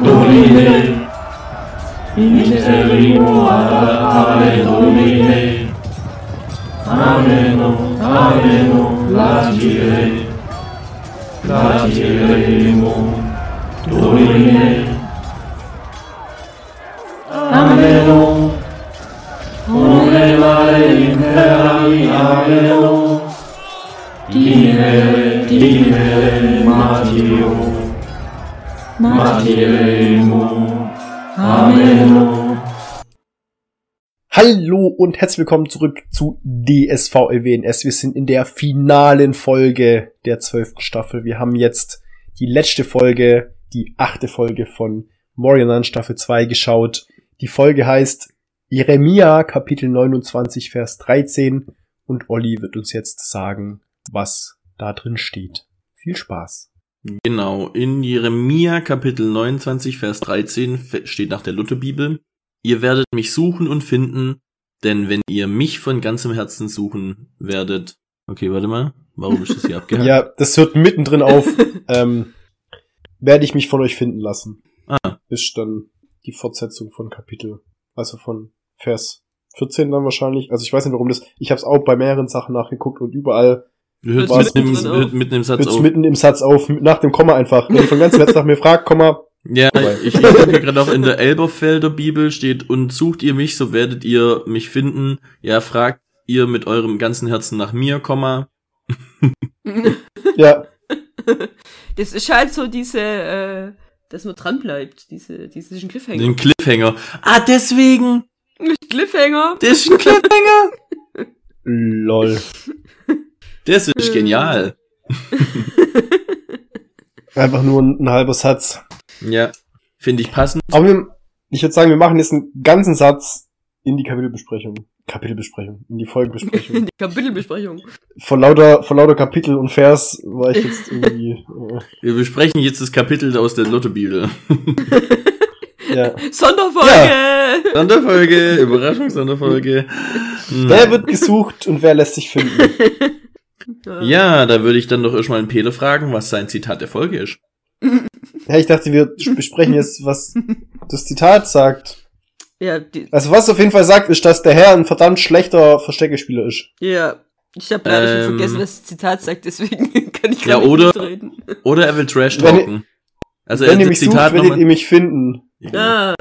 Domine, interimum ad ave Domine, Amenum, Amenum, laudire, laudiremum, Domine, Amenum, Omnevare imperavi Amenum, Timere, timere, Martyrium, Hallo und herzlich willkommen zurück zu DSV LWNS. Wir sind in der finalen Folge der zwölften Staffel. Wir haben jetzt die letzte Folge, die achte Folge von Morianan Staffel 2 geschaut. Die Folge heißt Jeremia Kapitel 29 Vers 13 und Olli wird uns jetzt sagen, was da drin steht. Viel Spaß. Genau, in Jeremia Kapitel 29, Vers 13 steht nach der Lutherbibel, ihr werdet mich suchen und finden, denn wenn ihr mich von ganzem Herzen suchen werdet, okay, warte mal, warum ist das hier abgehakt? ja, das hört mittendrin auf, ähm, werde ich mich von euch finden lassen. Ah. Ist dann die Fortsetzung von Kapitel, also von Vers 14 dann wahrscheinlich. Also ich weiß nicht, warum das, ich habe es auch bei mehreren Sachen nachgeguckt und überall Hört mitten, mittendrin im, hört mitten im Satz Hört's auf. mitten im Satz auf, nach dem Komma einfach. Wenn ihr von ganzem Herzen nach mir fragt, Komma, Ja, Vorbei. ich, ich denke gerade auch in der Elberfelder Bibel steht, und sucht ihr mich, so werdet ihr mich finden. Ja, fragt ihr mit eurem ganzen Herzen nach mir, Komma. ja, Das ist halt so diese, äh, dass man dran bleibt, diese, diesen Cliffhanger. Den Cliffhanger. Ah, deswegen! Cliffhanger. Das ist ein Cliffhanger! lol. Das ist genial. Einfach nur ein, ein halber Satz. Ja, finde ich passend. Aber wir, ich würde sagen, wir machen jetzt einen ganzen Satz in die Kapitelbesprechung. Kapitelbesprechung, in die Folgenbesprechung. Die Kapitelbesprechung. vor lauter, vor lauter Kapitel und Vers war ich jetzt irgendwie, äh, Wir besprechen jetzt das Kapitel aus der Lottobibel. ja. Sonderfolge! Sonderfolge, Überraschung, Sonderfolge. Wer wird gesucht und wer lässt sich finden? Ja, da würde ich dann doch erstmal einen Peter fragen, was sein Zitat der Folge ist. Ja, ich dachte, wir besprechen jetzt, was das Zitat sagt. Ja, die, Also was es auf jeden Fall sagt, ist, dass der Herr ein verdammt schlechter Versteckespieler ist. ja. Ich habe leider Ähm. schon vergessen, was das Zitat sagt, deswegen kann ich Ja, gar nicht oder- mitreden. Oder er will Trash Wenn talken. Also Wenn er ihr mich sucht, Zitat werdet ihr mich finden. Ah,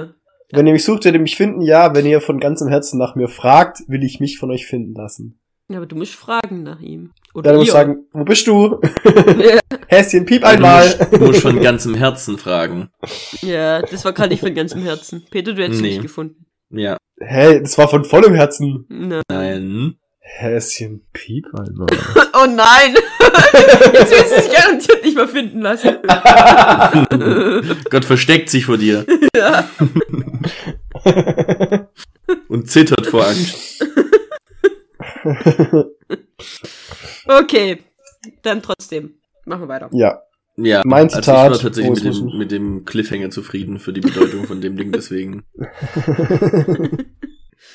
Wenn ihr mich sucht, werdet ihr mich finden. Ja, wenn ihr von ganzem Herzen nach mir fragt, will ich mich von euch finden lassen. Ja, aber du musst fragen nach ihm. Oder Dann muss ihr. ich sagen, wo bist du? Ja, Häschen, piep Du einmal. musst, du musst von ganzem Herzen fragen. ja, das war gerade nicht von ganzem Herzen. Peter, du hättest Nee. nicht gefunden. Ja. Hey, das war von vollem Herzen. Na. Nein. Häschen, piep einmal. Oh nein! Jetzt willst du dich garantiert nicht mehr finden lassen. Gott versteckt sich vor dir ja. und zittert vor Angst. Okay, dann trotzdem. Machen wir weiter. ja, Ja, Mein also Zitat, ich war tatsächlich mit dem, mit dem Cliffhanger zufrieden für die Bedeutung von dem Ding, deswegen.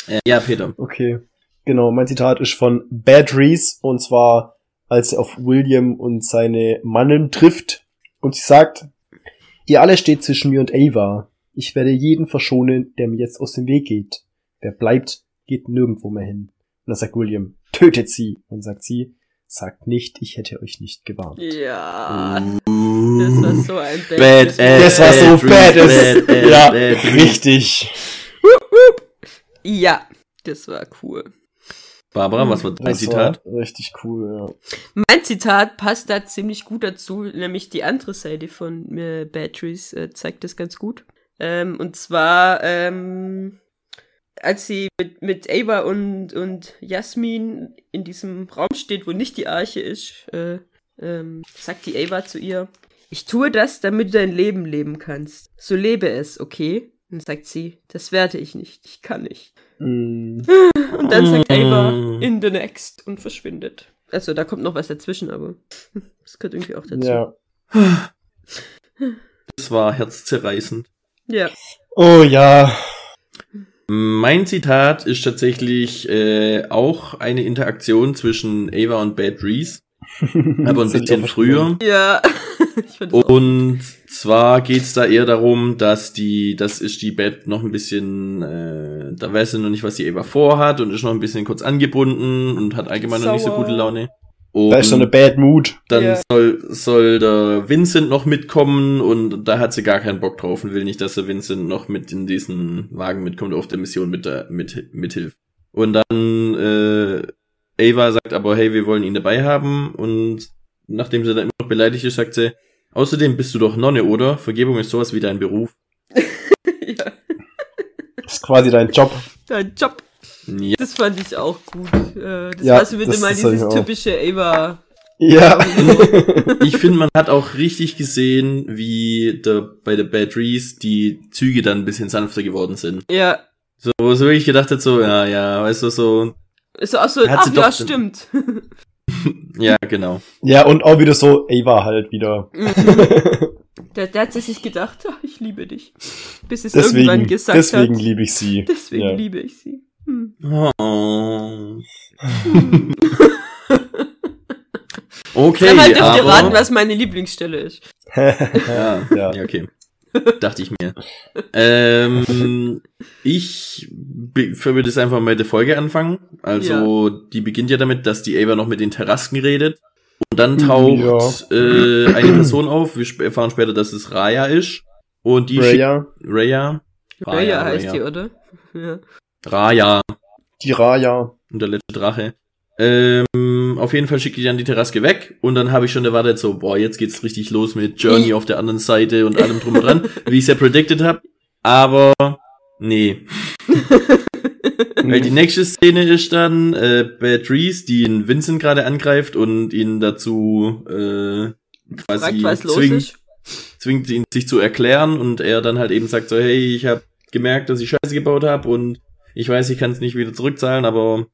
Äh, ja, Peter. okay. Genau, mein Zitat ist von Bad Reese und zwar, als er auf William und seine Mannen trifft und sie sagt, ihr alle steht zwischen mir und Ava. Ich werde jeden verschonen, der mir jetzt aus dem Weg geht. Wer bleibt, geht nirgendwo mehr hin. Und dann sagt William, tötet sie. Und sagt sie, sagt nicht, ich hätte euch nicht gewarnt. Ja, das war so ein Bad Das war so bad Ja, bad Reese. richtig. Ja, das war cool. Barbara, was war dein Das Zitat? war richtig cool, ja. Mein Zitat passt da ziemlich gut dazu, nämlich die andere Seite von äh, Batteries äh, zeigt das ganz gut. Ähm, und zwar, ähm, als sie mit, mit Ava und, und Jasmin in diesem Raum steht, wo nicht die Arche ist, äh, ähm, sagt die Ava zu ihr, ich tue das, damit du dein Leben leben kannst. So lebe es, okay? Und sagt sie, das werde ich nicht, ich kann nicht. Mm, Und dann sagt Ava, Mm. in the next und verschwindet. Also da kommt noch was dazwischen, aber das gehört irgendwie auch dazu. ja. Das war herzzerreißend. Ja. Oh ja. Mein Zitat ist tatsächlich äh, auch eine Interaktion zwischen Ava und Bad Reese, aber ein bisschen früher. Ja. Und zwar geht's da eher darum, dass die, das ist die Beth noch ein bisschen, äh, da weiß sie noch nicht, was die Eva vorhat und ist noch ein bisschen kurz angebunden und hat allgemein noch nicht so Sauer. gute Laune. Und Da ist so eine Bad Mood. dann Ja. soll, soll der Vincent noch mitkommen und da hat sie gar keinen Bock drauf und will nicht, dass der Vincent noch mit in diesen Wagen mitkommt, auf der Mission mit der, mit, mithilft. Und dann, äh, Ava sagt aber, hey, wir wollen ihn dabei haben und nachdem sie dann immer noch beleidigt ist, sagt sie, außerdem bist du doch Nonne, oder? Vergebung ist sowas wie dein Beruf. ja, Das ist quasi dein Job. dein Job. Ja. Das fand ich auch gut. Äh, Das Ja, war so wieder das- mal dieses typische Ava. Ja. Ich finde, man hat auch richtig gesehen, wie der, bei der Bad Reese die Züge dann ein bisschen sanfter geworden sind. Ja. So, wo so ich gedacht hat, so, ja, ja, weißt du, so, Ist auch so, Hat ach sie ja, stimmt. ja, genau. ja, und auch wieder so Ava halt wieder. Der, der hat sich gedacht, ach, ich liebe dich. Bis es irgendwann deswegen gesagt deswegen hat. liebe ich sie. Deswegen Ja. liebe ich sie. Hm. Oh. Okay, Dreimal dürft ihr aber, raten, was meine Lieblingsstelle ist. ja, Ja. ja, okay. Dachte ich mir. Ähm, ich würde das einfach mal mit der Folge anfangen. Also, die beginnt ja damit, dass die Ava noch mit den Terrasken redet. Und dann taucht äh, eine Person auf. Wir erfahren später, dass es Raya ist. Und die schickt Raya, Raya. Raya heißt Raya. die, oder? Ja. Raya. die Raya. Und der letzte Drache. Ähm, auf jeden Fall schickt die dann die Terraske weg und dann habe ich schon erwartet, so, boah, jetzt geht's richtig los mit Journey auf der anderen Seite und allem drum und dran, wie ich es ja predicted habe. Aber nee. Weil die nächste Szene ist dann äh, Bad Reese, die ihn Vincent gerade angreift und ihn dazu äh, quasi Fragt, zwingt, zwingt ihn sich zu erklären und er dann halt eben sagt so, hey, ich habe gemerkt, dass ich Scheiße gebaut habe und ich weiß, ich kann es nicht wieder zurückzahlen, aber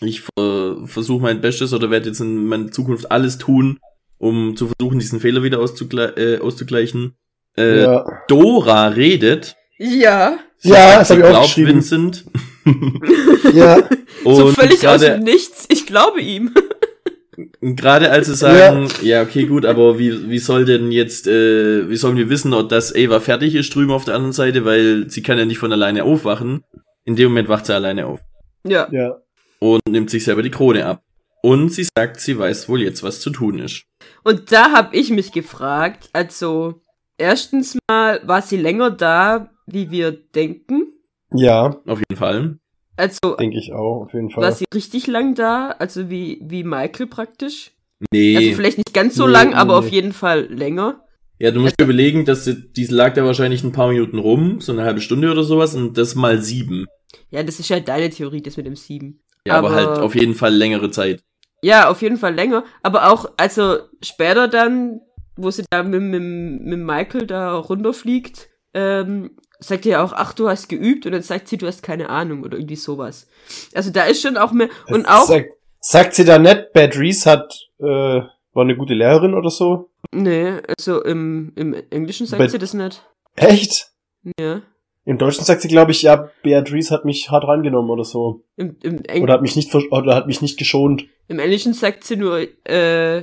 ich äh, versuche mein Bestes oder werde jetzt in meiner Zukunft alles tun, um zu versuchen, diesen Fehler wieder auszugle äh, auszugleichen. Äh, ja. Dora redet. Ja. Sie Ja, das hab sie ich auch glaubt geschrieben. Vincent. ja. so Und völlig aus gerade- dem Nichts. Ich glaube ihm. Gerade als sie sagen, ja. okay, gut, aber wie, wie soll denn jetzt, äh, wie sollen wir wissen, ob das Ava fertig ist drüben auf der anderen Seite, weil sie kann ja nicht von alleine aufwachen. In dem Moment wacht sie alleine auf Ja. Ja. und nimmt sich selber die Krone ab. Und sie sagt, sie weiß wohl jetzt, was zu tun ist. Und da habe ich mich gefragt, also erstens mal war sie länger da, wie wir denken. Ja, Auf jeden Fall. Also denke ich auch, auf jeden Fall. war sie richtig lang da, also wie, wie Michael praktisch. Nee. Also vielleicht nicht ganz so Nee, lang, nee, aber nee. auf jeden Fall länger. ja, du musst dir überlegen, dass sie, die lag da wahrscheinlich ein paar Minuten rum, so eine halbe Stunde oder sowas, und das mal sieben. Ja, das ist ja deine Theorie, das mit dem Sieben. Ja, aber, Aber- halt auf jeden Fall längere Zeit. Ja, auf jeden Fall länger. Aber auch, also später dann, wo sie da mit, mit, mit Michael da runterfliegt, ähm, sagt er ja auch, ach, du hast geübt und dann sagt sie, du hast keine Ahnung oder irgendwie sowas. Also da ist schon auch mehr, und auch, Sagt, sagt sie da nicht, Bad Reese hat, äh, war eine gute Lehrerin oder so? nee, also im, im Englischen sagt But- sie das nicht. Echt? Ja. Im Deutschen sagt sie, glaube ich, ja, Beatrice hat mich hart reingenommen oder so. Im, im, Oder hat mich nicht, oder hat mich nicht geschont. Im Englischen sagt sie nur, äh,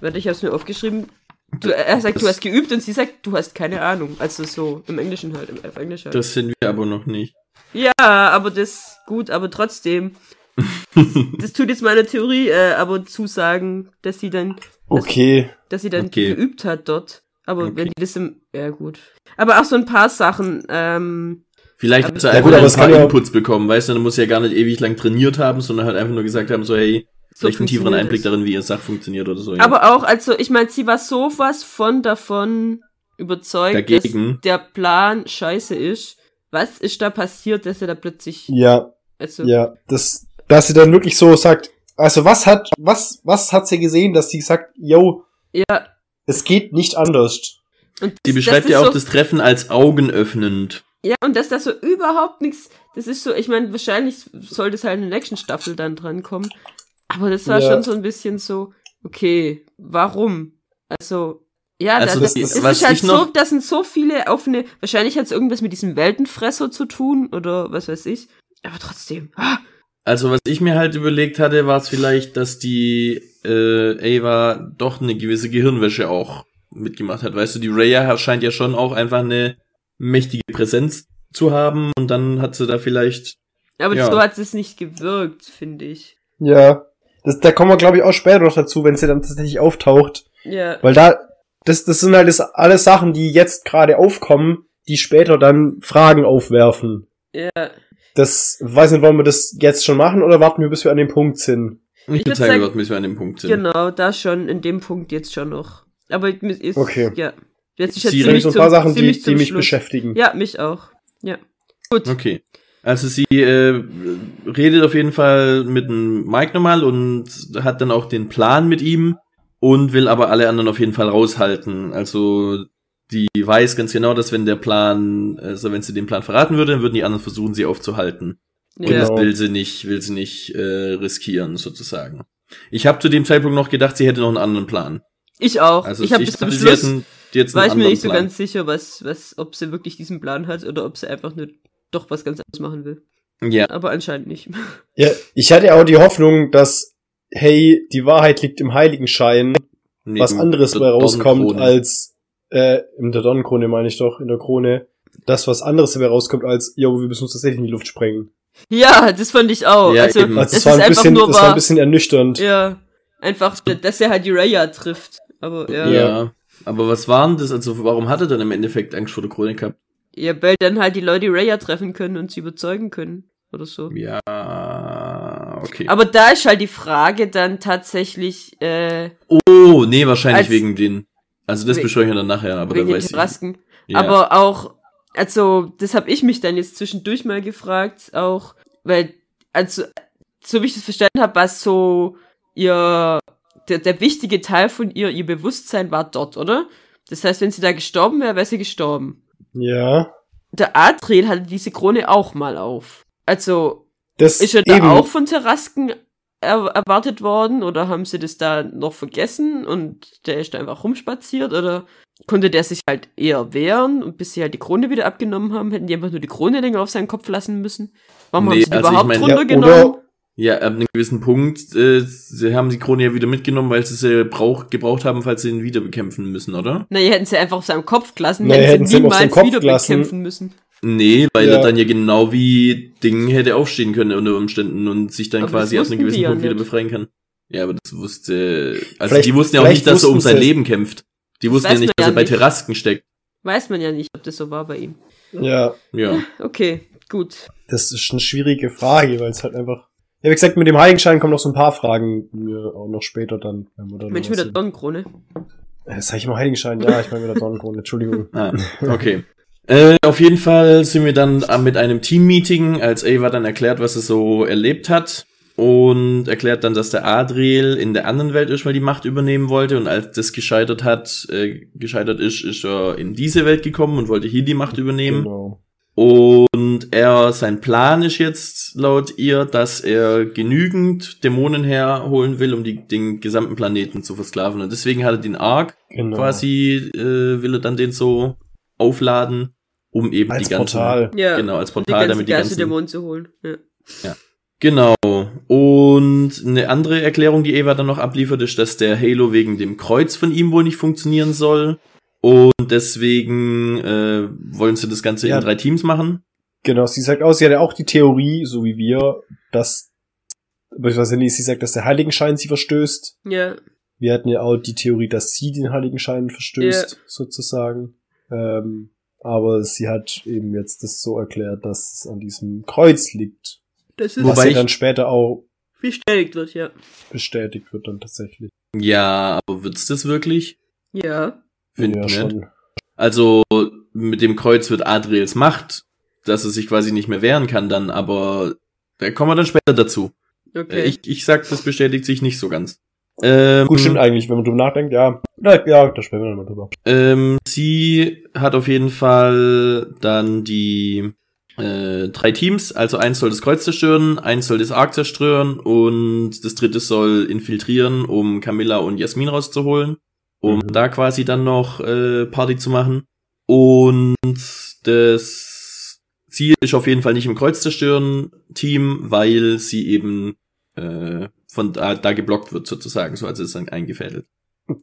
warte, ich hab's mir aufgeschrieben. Du, er sagt, du hast geübt und sie sagt, du hast keine Ahnung. Also so, im Englischen halt, im auf Englisch halt. Das sind wir aber noch nicht. Ja, aber das, gut, aber trotzdem. das tut jetzt meiner Theorie, äh, aber zusagen, dass sie dann, Okay. dass sie dann Okay. geübt hat dort. Aber Okay. wenn die das im, ja gut. Aber auch so ein paar Sachen, ähm, Vielleicht hat sie Ja einfach gut, ein paar ja- Inputs bekommen, weißt du, dann muss sie ja gar nicht ewig lang trainiert haben, sondern halt einfach nur gesagt haben, so hey, so vielleicht einen tieferen Einblick darin, wie ihr Sach funktioniert oder so. ja. Aber auch, also, ich meine, sie war sowas von davon überzeugt, Dagegen. dass der Plan scheiße ist. Was ist da passiert, dass er da plötzlich, Ja, also, ja. Das, dass sie dann wirklich so sagt, also was hat, was, was hat sie gesehen, dass sie sagt, yo, ja. Es geht nicht anders. Und Sie das- beschreibt das ja ist auch so, das Treffen als augenöffnend. Ja, und dass da so überhaupt nichts, das ist so, ich meine, wahrscheinlich soll das halt in der nächsten Staffel dann drankommen. Aber das war Ja. schon so ein bisschen so, okay, warum? Also, ja, Also da, das- das, es was ist halt so, da sind so viele auf eine, wahrscheinlich hat es irgendwas mit diesem Weltenfresser zu tun oder was weiß ich. Aber trotzdem. Ah, Also was ich mir halt überlegt hatte, war es vielleicht, dass die äh, Ava doch eine gewisse Gehirnwäsche auch mitgemacht hat. Weißt du, die Raya scheint ja schon auch einfach eine mächtige Präsenz zu haben und dann hat sie da vielleicht. Aber Ja. so hat es nicht gewirkt, finde ich. Ja. Das, da kommen wir, glaube ich, auch später noch dazu, wenn sie dann tatsächlich auftaucht. Ja. Weil da, das, das sind halt das alles Sachen, die jetzt gerade aufkommen, die später dann Fragen aufwerfen. Ja. Das, weiß nicht, wollen wir das jetzt schon machen oder warten wir, bis wir an dem Punkt sind? Ich würd würde sagen, dort müssen wir an dem Punkt sind. Genau, da schon, in dem Punkt jetzt schon noch. Aber ich- ist, Okay. ja. Jetzt ist Sie ziemlich so ein zum- paar Sachen, die, ziemlich die mich Schluss. beschäftigen. Ja, mich auch. Ja. Gut. Okay. Also sie äh, redet auf jeden Fall mit dem Mike nochmal und hat dann auch den Plan mit ihm und will aber alle anderen auf jeden Fall raushalten. Also die weiß ganz genau, dass wenn der Plan, also wenn sie den Plan verraten würde, dann würden die anderen versuchen, sie aufzuhalten. Und Ja. das Genau. will sie nicht, will sie nicht äh, riskieren, sozusagen. Ich habe zu dem Zeitpunkt noch gedacht, sie hätte noch einen anderen Plan. Ich auch. Also ich habe bis zum Schluss jetzt war ich mir nicht so Plan. ganz sicher, was, was, ob sie wirklich diesen Plan hat oder ob sie einfach nur doch was ganz anderes machen will. Ja, Aber anscheinend nicht. Ja, ich hatte auch die Hoffnung, dass, hey, die Wahrheit liegt im Heiligenschein, was anderes der bei rauskommt als, äh, in der Donnenkrone meine ich doch, in der Krone, das was anderes dabei rauskommt als, jo, wir müssen uns tatsächlich in die Luft sprengen. ja, das fand ich auch. Ja, also, eben. Also es das war ist ein einfach bisschen, nur das war ein bisschen ernüchternd. Ja. Einfach, dass er halt die Raya trifft. Aber ja. Ja. ja. Aber was waren das? Also warum hat er dann im Endeffekt Angst vor der Krone gehabt? weil dann halt die Leute die Raya treffen können und sie überzeugen können. Oder so. Ja, okay. Aber da ist halt die Frage dann tatsächlich, äh, oh, nee, wahrscheinlich Als- wegen den. Also das We- besprechen wir dann nachher, aber wegen da den weiß ich. Ja. Aber auch, also, das habe ich mich dann jetzt zwischendurch mal gefragt, auch, weil, also, so wie ich das verstanden habe, war so ihr, der, der wichtige Teil von ihr, ihr Bewusstsein war dort, oder? Das heißt, wenn sie da gestorben wäre, wäre sie gestorben. Ja. Der Adriel hatte diese Krone auch mal auf. Also, Das ist er da eben, auch von Terrasken er erwartet worden oder haben sie das da noch vergessen und der ist da einfach rumspaziert oder konnte der sich halt eher wehren und bis sie halt die Krone wieder abgenommen haben, hätten die einfach nur die Krone länger auf seinen Kopf lassen müssen? Warum Nee, haben sie die also ich überhaupt mein- Ja, runtergenommen? Ja, ab einem gewissen Punkt, äh, sie haben die Krone ja wieder mitgenommen, weil sie sie brauch, gebraucht haben, falls sie ihn wieder bekämpfen müssen, oder? Na, ihr hätten sie einfach auf seinem Kopf gelassen, Nee, hätten hätten sie sie ihn auf seinen niemals Kopf wieder bekämpfen müssen. Nee, weil Ja. er dann ja genau wie Ding hätte aufstehen können unter Umständen und sich dann Aber quasi ab einem gewissen ja Punkt wieder befreien kann. Ja, aber das wusste, also Vielleicht- die wussten ja auch nicht, dass er um sein. Leben kämpft. Die wussten ja nicht, dass ja er bei nicht. Terrasken steckt. Weiß man ja nicht, ob das so war bei ihm. Ja, Ja. Okay, gut. das ist eine schwierige Frage, weil es halt einfach. Ja, wie gesagt, mit dem Heiligenschein kommen noch so ein paar Fragen mir auch noch später dann. Wenn wir dann Mensch mit der sind. Dornenkrone. Äh, Sag ich mal Heiligenschein? Ja, ich meine mit der Dornenkrone, Entschuldigung. Ah, okay. äh, auf jeden Fall sind wir dann mit einem Team-Meeting, als Ava dann erklärt, was er so erlebt hat. Und erklärt dann, dass der Adriel in der anderen Welt erstmal die Macht übernehmen wollte. Und als das gescheitert hat, äh, gescheitert ist, ist er in diese Welt gekommen und wollte hier die Macht übernehmen. Genau. Und er, sein Plan ist jetzt laut ihr, dass er genügend Dämonen herholen will, um die, den gesamten Planeten zu versklaven. Und deswegen hat er den Ark genau. quasi, äh, will er dann den so aufladen, um eben Als die ganzen, Portal. Ja. genau, als Die Portal, ganzen damit die ganzen, Geisterdämonen zu holen. Ja. genau. Und eine andere Erklärung, die Eva dann noch abliefert, ist, dass der Halo wegen dem Kreuz von ihm wohl nicht funktionieren soll. Und deswegen äh, wollen sie das Ganze Ja. in drei Teams machen. Genau, sie sagt auch, sie hat ja auch die Theorie, so wie wir, dass, beziehungsweise nee, sie sagt, dass der Heiligenschein sie verstößt. Ja. Wir hatten ja auch die Theorie, dass sie den Heiligenschein verstößt, sozusagen. Ähm, aber sie hat eben jetzt das so erklärt, dass es an diesem Kreuz liegt. Das ist Wobei was ja ich- dann später auch bestätigt wird, ja. bestätigt wird dann tatsächlich. Ja, aber wird's das wirklich? Ja. Find ja, nicht. schon. Also mit dem Kreuz wird Adriels Macht, dass er sich quasi nicht mehr wehren kann dann, aber da kommen wir dann später dazu. Okay. Äh, Ich, ich sag, das bestätigt sich nicht so ganz. Ähm, Gut, stimmt eigentlich, wenn man drüber nachdenkt, ja. Ja, da sprechen wir dann mal drüber. ähm, sie hat auf jeden Fall dann die äh, drei Teams, also eins soll das Kreuz zerstören, eins soll das Ark zerstören und das dritte soll infiltrieren, um Camilla und Jasmin rauszuholen, um Mhm. da quasi dann noch äh, Party zu machen. Und das Ziel ist auf jeden Fall nicht im Kreuz zerstören Team, weil sie eben äh, von da, da geblockt wird sozusagen, so als ist es dann eingefädelt.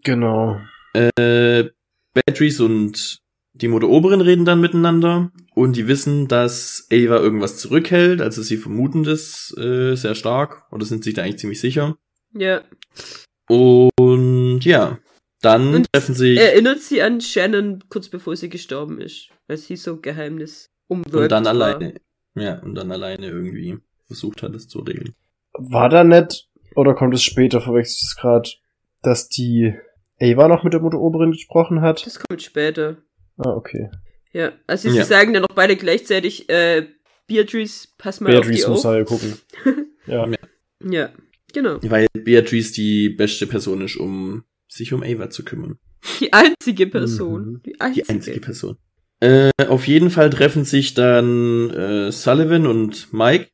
Genau. Äh, Beatrice und die Mutter Oberin reden dann miteinander und die wissen, dass Ava irgendwas zurückhält, also sie vermuten das äh, sehr stark oder sind sich da eigentlich ziemlich sicher. Ja. Und ja, dann Und treffen sich Erinnert sie an Shannon kurz bevor sie gestorben ist, weil sie so Geheimnis umwirkt und dann war. alleine, ja, und dann alleine irgendwie versucht hat, es zu regeln. War da nicht, oder kommt es später, verwechselt es gerade, dass die Ava noch mit der Mutter Oberin gesprochen hat? Das kommt später. Ah, okay. Ja, also sie Ja. sagen dann noch beide gleichzeitig, äh, Beatrice, pass mal Beatrice auf muss die auf. halt gucken. Ja. Ja, genau. Weil Beatrice die beste Person ist, um sich um Ava zu kümmern. Die einzige Person. Mhm. Die einzige. Die einzige Person. Äh, auf jeden Fall treffen sich dann äh, Sullivan und Mike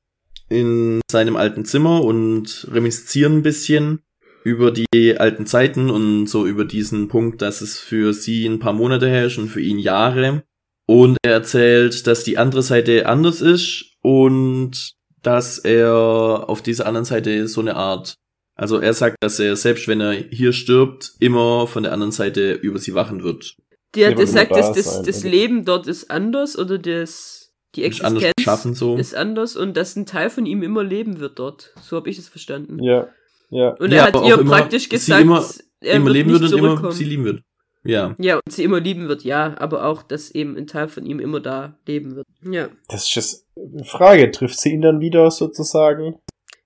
in seinem alten Zimmer und reminiszieren ein bisschen über die alten Zeiten und so über diesen Punkt, dass es für sie ein paar Monate her ist und für ihn Jahre. Und er erzählt, dass die andere Seite anders ist und dass er auf dieser anderen Seite so eine Art, also er sagt, dass er selbst wenn er hier stirbt, immer von der anderen Seite über sie wachen wird. Ja, gesagt, aber dass da das, das Leben dort ist anders oder das, die Ist anders Existenz geschaffen so. ist anders und dass ein Teil von ihm immer leben wird dort. So habe ich es verstanden. Ja. Ja. Und Ja, er hat ihr praktisch sie gesagt, immer- er immer wird leben nicht wird und immer sie lieben wird. Ja. Ja, und sie immer lieben wird, ja, aber auch, dass eben ein Teil von ihm immer da leben wird. Ja. Das ist jetzt eine Frage. Trifft sie ihn dann wieder sozusagen?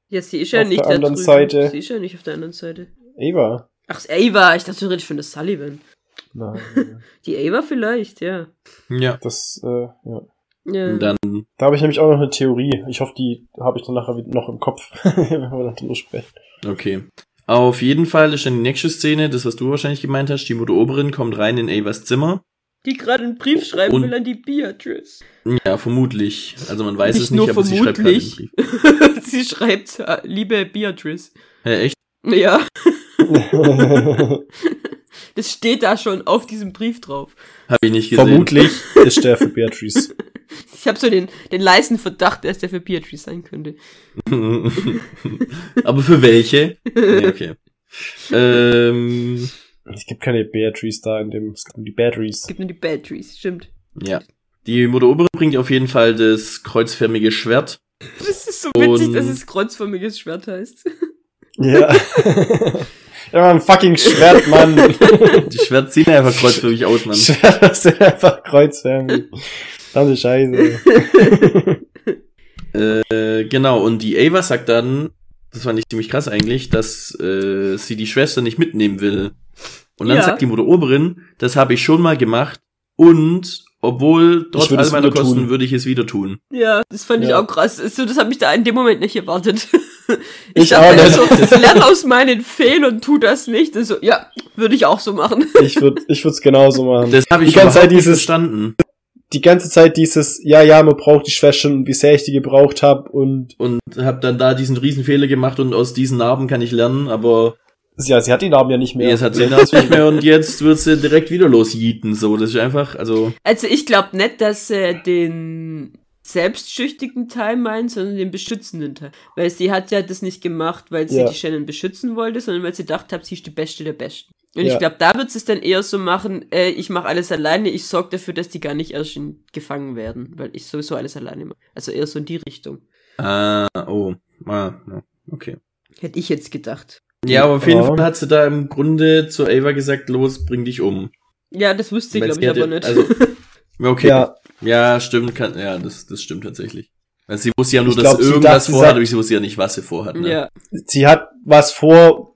Ja, sie ist ja Auf nicht der da anderen drüben. Seite. Sie ist ja nicht auf der anderen Seite. Ava? Ach, Ava, ich dachte, du redest von der Sullivan. Nein. Die Ava vielleicht, ja. Ja. Das, äh, ja. Ja. Und dann, Da habe ich nämlich auch noch eine Theorie. Ich hoffe, die habe ich dann nachher noch im Kopf, wenn wir dann drüber sprechen. okay. Auf jeden Fall ist dann die nächste Szene, das was du wahrscheinlich gemeint hast, die Mutter Oberin kommt rein in Avas Zimmer. Die gerade einen Brief schreiben Und- will an die Beatrice. Ja, vermutlich. Also man weiß Nicht es nicht, nur aber sie schreibt gerade einen vermutlich. Brief. sie schreibt, liebe Beatrice. Hä, echt? Ja, das steht da schon auf diesem Brief drauf. Hab ich nicht gesehen. Vermutlich ist der für Beatrice. Ich habe so den, den leisen Verdacht, dass der für Beatrice sein könnte. aber für welche? Nee, okay. ähm, Es gibt keine Beatrice da in dem, es gibt nur die Batteries. Es gibt nur die Beatrice, stimmt. ja. Die Mutter Oberin bringt auf jeden Fall das kreuzförmige Schwert. Das ist so witzig, Und- dass es kreuzförmiges Schwert heißt. Ja. Ja, ein fucking Schwert, Mann. Die Schwert sieht einfach kreuzförmig aus, Mann. Schwert sind einfach kreuzförmig. Verdammte Scheiße. Äh, genau, und die Ava sagt dann, das fand ich ziemlich krass eigentlich, dass äh, sie die Schwester nicht mitnehmen will. Und dann Ja. sagt die Mutter Oberin, das habe ich schon mal gemacht und obwohl trotz all es meiner wieder Kosten tun. würde ich es wieder tun. Ja, das fand ich Ja. auch krass. So, das habe ich da in dem Moment nicht erwartet. Ich dachte auch nicht. So, lern aus meinen Fehlern, tu das nicht. Und so, ja, würde ich auch so machen. Ich würde ich würde es genauso machen. Das habe ich Die ganze Zeit nicht dieses- verstanden. die ganze Zeit dieses, ja, ja, man braucht die Schwester und wie sehr ich die gebraucht habe und Und habe dann da diesen riesen Fehler gemacht und aus diesen Narben kann ich lernen, aber ja, sie hat die Namen ja nicht mehr. jetzt hat sie das nicht mehr und jetzt wird sie direkt wieder losjieten. So, das ist einfach, also Also ich glaube nicht, dass er den selbstschüchtigen Teil meint, sondern den beschützenden Teil. Weil sie hat ja das nicht gemacht, weil sie Ja. die Shannon beschützen wollte, sondern weil sie gedacht hat, sie ist die Beste der Besten. Und Ja. ich glaube, da wird sie es dann eher so machen, äh, ich mache alles alleine, ich sorge dafür, dass die gar nicht erst in, gefangen werden, weil ich sowieso alles alleine mache. Also eher so in die Richtung. ah, oh, ah, ja, okay. Hätte ich jetzt gedacht. Ja, aber auf jeden Ja. Fall hat sie da im Grunde zu Ava gesagt, los, bring dich um. Ja, das wusste ich, glaube ich, aber nicht. Also, okay. Ja, Ja, stimmt, kann, ja, das, das stimmt tatsächlich. Weil sie wusste ja nur, dass glaub, sie sie irgendwas vorhat, aber sie wusste ja nicht, was sie vorhat. Ne? ja, sie hat was vor,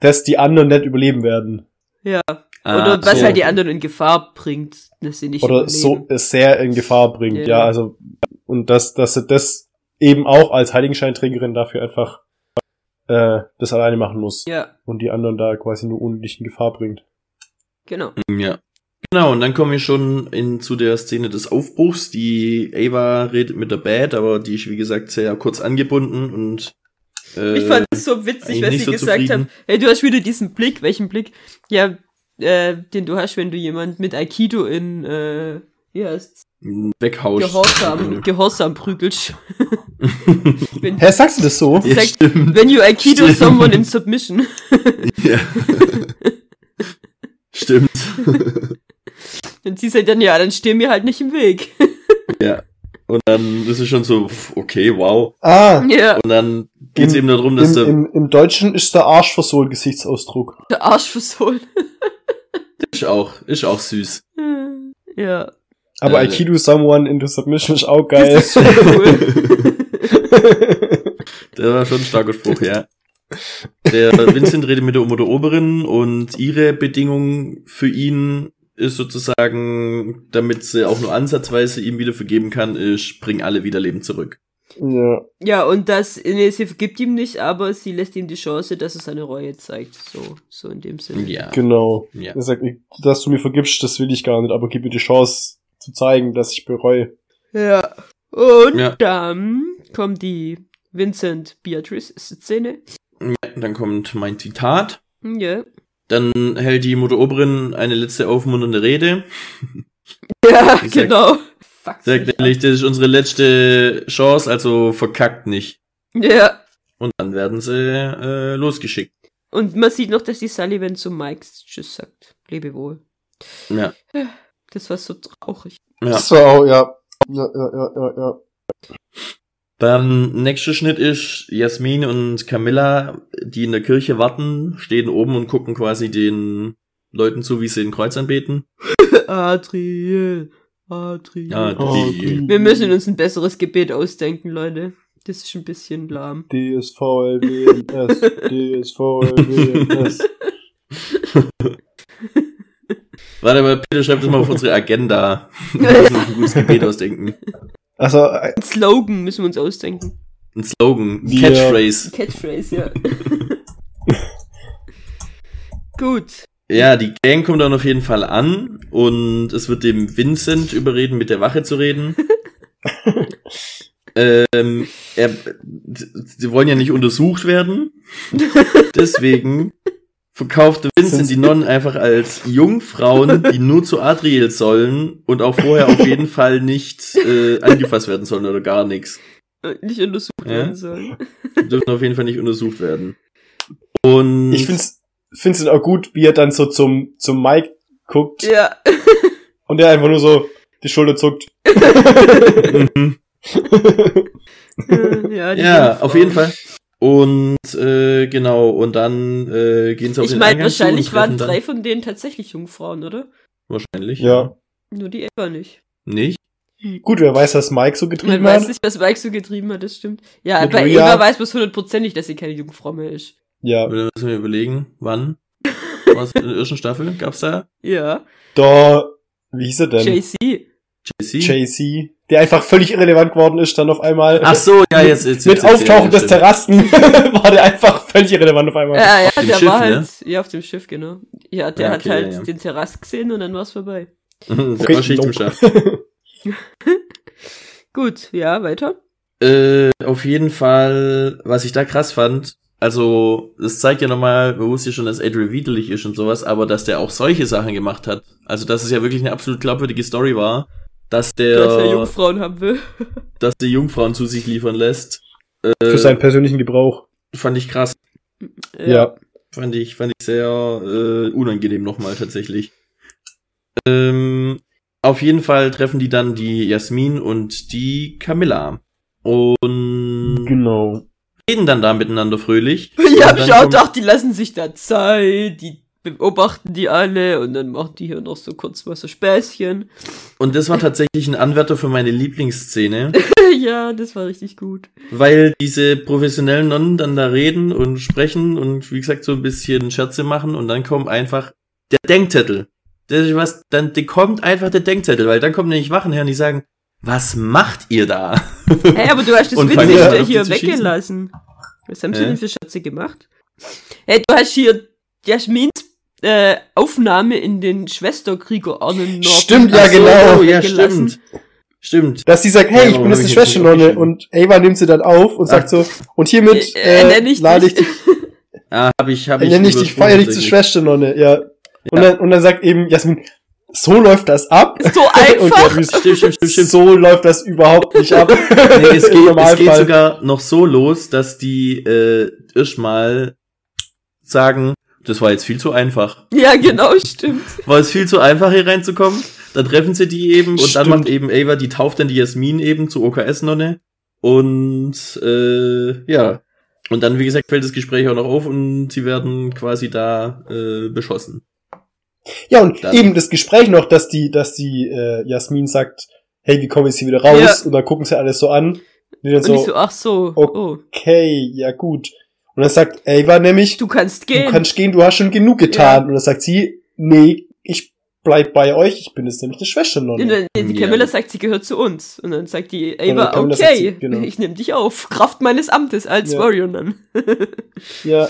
dass die anderen nicht überleben werden. ja. Ah, Oder was so. halt die anderen in Gefahr bringt, dass sie nicht Oder überleben. so es sehr in Gefahr bringt. Ja. Ja, also, und dass, dass sie das eben auch als Heiligenscheinträgerin dafür einfach äh, das alleine machen muss. Ja, Und die anderen da quasi nur unnötig in Gefahr bringt. genau. Ja. Genau, und dann kommen wir schon in, zu der Szene des Aufbruchs. Die Ava redet mit der Bad, aber die ist, wie gesagt, sehr kurz angebunden und äh, Ich fand es so witzig, nicht sie so gesagt zufrieden. hat, hey, du hast wieder diesen Blick, welchen Blick? Ja, äh, den du hast, wenn du jemand mit Aikido in, äh, wie heißt's? weghaust. Gehorsam, Gehorsam prügelst. wenn, Hä, sagst du das so? ja, sagt- stimmt. when you Aikido Stimmt. someone in submission. Ja. stimmt. Und sie sagt dann, ja, dann steh mir halt nicht im Weg. Ja. Und dann ist es schon so, okay, wow. Ah, ja, Und dann geht's Im- eben darum, dass im, der im, im Deutschen ist der Arsch versohlen Gesichtsausdruck. der Arsch versohlen. ist auch, ist auch süß. ja. Aber Äh, Aikido Someone into Submission ist auch geil. Das ist schon cool. Der war schon ein starker Spruch, ja. Der Vincent redet mit der Oberin und ihre Bedingung für ihn ist sozusagen, damit sie auch nur ansatzweise ihm wieder vergeben kann, ist, bring alle wieder Leben zurück. ja. ja, und das, nee, sie vergibt ihm nicht, aber sie lässt ihm die Chance, dass er seine Reue zeigt. So, so in dem Sinne. Ja. Genau. Ja. Er sagt, dass du mir vergibst, das will ich gar nicht, aber gib mir die Chance zu zeigen, dass ich bereue. Ja. Und Ja. dann kommt die Vincent-Beatrice-Szene. ja. Dann kommt mein Zitat. Ja. Dann hält die Mutter Oberin eine letzte aufmunternde Rede. Ja, sagt- genau. Fuck. Sagt nämlich, das ist unsere letzte Chance, also verkackt nicht. Ja. Und dann werden sie äh, losgeschickt. Und man sieht noch, dass die Sullivan zu Mike Tschüss sagt. Lebe wohl. Ja. Das war so traurig. ja. Das war auch, ja. Ja, ja, ja, ja, ja. Dann nächster Schnitt ist Jasmin und Camilla, die in der Kirche warten, stehen oben und gucken quasi den Leuten zu, wie sie den Kreuz anbeten. Adriel. Adriel. Die, Wir müssen uns ein besseres Gebet ausdenken, Leute. Das ist ein bisschen lahm. DSVLWNS, DSVLWNS. Warte mal, bitte schreibt das mal auf unsere Agenda. Wir müssen uns ein gutes Gebet ausdenken. Also, äh, Ein Slogan müssen wir uns ausdenken. Ein Slogan, ein Wir- Catchphrase. Catchphrase, ja. Gut. Ja, die Gang kommt dann auf jeden Fall an und es wird dem Vincent überreden, mit der Wache zu reden. ähm, er, sie wollen ja nicht untersucht werden. Deswegen verkaufte Vincent die Nonnen einfach als Jungfrauen, die nur zu Adriel sollen und auch vorher auf jeden Fall nicht äh, angefasst werden sollen oder gar nichts. Äh, Nicht untersucht Ja? werden sollen. Die dürfen auf jeden Fall nicht untersucht werden. Und ich find's, find's dann auch gut, wie er dann so zum, zum Mike guckt Ja. und er einfach nur so die Schulter zuckt. Mhm. ja, die Ja, auf jeden Fall. Und äh, genau, und dann äh, gehen sie auf Ich den meine, Eingang zu wahrscheinlich waren drei von denen tatsächlich Jungfrauen, oder? Wahrscheinlich. Ja. Nur die Eva nicht. Nicht? Gut, wer weiß, was Mike so Man getrieben weiß hat. nicht, was Mike so getrieben hat, das stimmt. Ja, Mit bei Eva weiß man hundertprozentig, dass sie keine Jungfrau mehr ist. Ja. Oder müssen wir überlegen, wann? Was in der ersten Staffel? Gab's da? Ja. Da, wie hieß er denn? JC. JC? JC. Der einfach völlig irrelevant geworden ist, dann auf einmal. Ach so, ja, jetzt, jetzt, Mit jetzt Auftauchen des stimmt. Terrassen war der einfach völlig irrelevant auf einmal. Ja, ja, dem der Schiff, war ne? halt, ja, auf dem Schiff, genau. Ja, der Ja, hat okay, halt ja, ja. den Terrass gesehen und dann war's vorbei. Der Okay, war Schicht im. Schacht. Gut, ja, weiter. Äh, auf jeden Fall, was ich da krass fand, also, das zeigt ja nochmal, man wusste ja schon, dass Adriel widerlich ist und sowas, aber dass der auch solche Sachen gemacht hat. Also, dass es ja wirklich eine absolut glaubwürdige Story war, dass der, Dass er Jungfrauen haben will. dass der Jungfrauen zu sich liefern lässt. Äh, Für seinen persönlichen Gebrauch. fand ich krass. Ja. Fand ich, fand ich sehr äh, unangenehm nochmal tatsächlich. Ähm, auf jeden Fall treffen die dann die Jasmin und die Camilla. Und Genau. reden dann da miteinander fröhlich. Ja, Und hab ich auch gedacht, die lassen sich da Zeit, die beobachten die alle und dann machen die hier noch so kurz was so Späßchen. Und das war tatsächlich ein Anwärter für meine Lieblingsszene, ja, das war richtig gut. weil diese professionellen Nonnen dann da reden und sprechen und wie gesagt so ein bisschen Scherze machen und dann kommt einfach der Denkzettel. Das ist was, dann kommt einfach der Denkzettel, weil dann kommen nämlich Wachen her und die sagen, was macht ihr da? Hey, aber du hast das witzig hier weggelassen. Was haben sie Hä? denn für Schätze gemacht? Hey, du hast hier Jasmins äh, Aufnahme in den Schwesterkrieger Arnen Stimmt, ja, genau. ja, stimmt. Stimmt. Dass sie sagt, hey, Ja, ich bin jetzt nicht Schwesternonne und Ava nimmt sie dann auf und sagt Ach. so, und hiermit Äh, äh, äh, ich lade ich dich. Ah, hab ich, hab ich. nenne ich dich feierlich zur. Schwesternonne, ja. Und, Ja. dann, und dann sagt eben Jasmin, so läuft das ab. So Und einfach. Beatrice, Stimmt, stimmt, stimmt, stimmt. so läuft das überhaupt nicht ab. Nee, es geht, es geht sogar noch so los, dass die äh, erstmal sagen, das war jetzt viel zu einfach. Ja, genau, stimmt. War es viel zu einfach, hier reinzukommen? dann treffen sie die eben und dann macht eben Ava, die tauft dann die Jasmin eben zur OKS-Nonne. Und äh, ja. Und dann, wie gesagt, fällt das Gespräch auch noch auf und sie werden quasi da äh, beschossen. Ja, und Dann- eben das Gespräch noch, dass die, dass die äh, Jasmin sagt, hey, wie komme ich hier wieder raus? Ja. Und dann gucken sie alles so an. Dann Und ich so, so, ach so, oh, okay, ja gut. Und dann sagt Ava nämlich, du kannst gehen. du kannst gehen, du hast schon genug getan. Und dann sagt sie, nee, ich bleib bei euch, ich bin jetzt nämlich eine Schwester noch. Dann, die Ja. Camilla sagt, sie gehört zu uns. Und dann sagt die Ava, okay, sie, genau. ich nehme dich auf. Kraft meines Amtes als Ja. Warrior dann. Ja.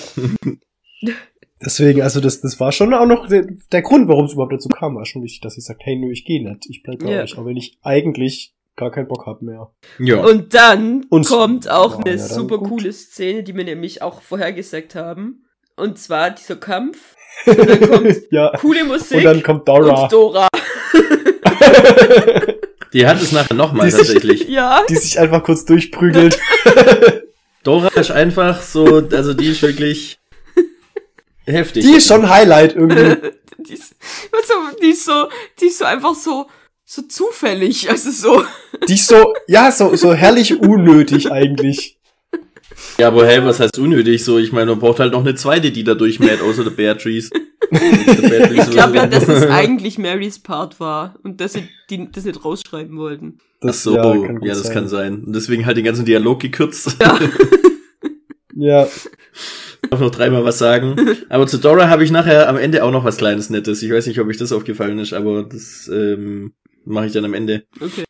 Deswegen, also das, das war schon auch noch der, der Grund, warum es überhaupt dazu kam, war schon wichtig, dass sie sagt, hey, nö, ich gehe nicht, ich bleib bei Ja. euch, auch wenn ich eigentlich gar keinen Bock hab mehr. Ja. Und dann Und- kommt auch eine ja, super gut. coole Szene, die wir nämlich auch vorhergesagt haben. Und zwar dieser Kampf. Und dann kommt Ja. coole Musik Und dann kommt Dora, und Dora. Die hat es nachher nochmal sich- tatsächlich. Ja, die sich einfach kurz durchprügelt. Dora ist einfach so, also die ist wirklich heftig. Die ist schon Highlight irgendwie. die ist, also, die ist so, die ist so einfach so, so zufällig. Also so. Die ist so, ja, so, so herrlich unnötig eigentlich. Ja, aber hey, was heißt unnötig? So, ich meine, man braucht halt noch eine zweite, die da durchmäht, außer der Beatrice. Ich glaube ja, dass es eigentlich Marys Part war und dass sie die, das nicht rausschreiben wollten. Ach so, ja, gut das sein. kann sein. Und deswegen halt den ganzen Dialog gekürzt. Ja. Ja, Ich darf noch dreimal was sagen. Aber zu Dora habe ich nachher am Ende auch noch was kleines Nettes. Ich weiß nicht, ob euch das aufgefallen ist, aber das ähm, mache ich dann am Ende. Okay.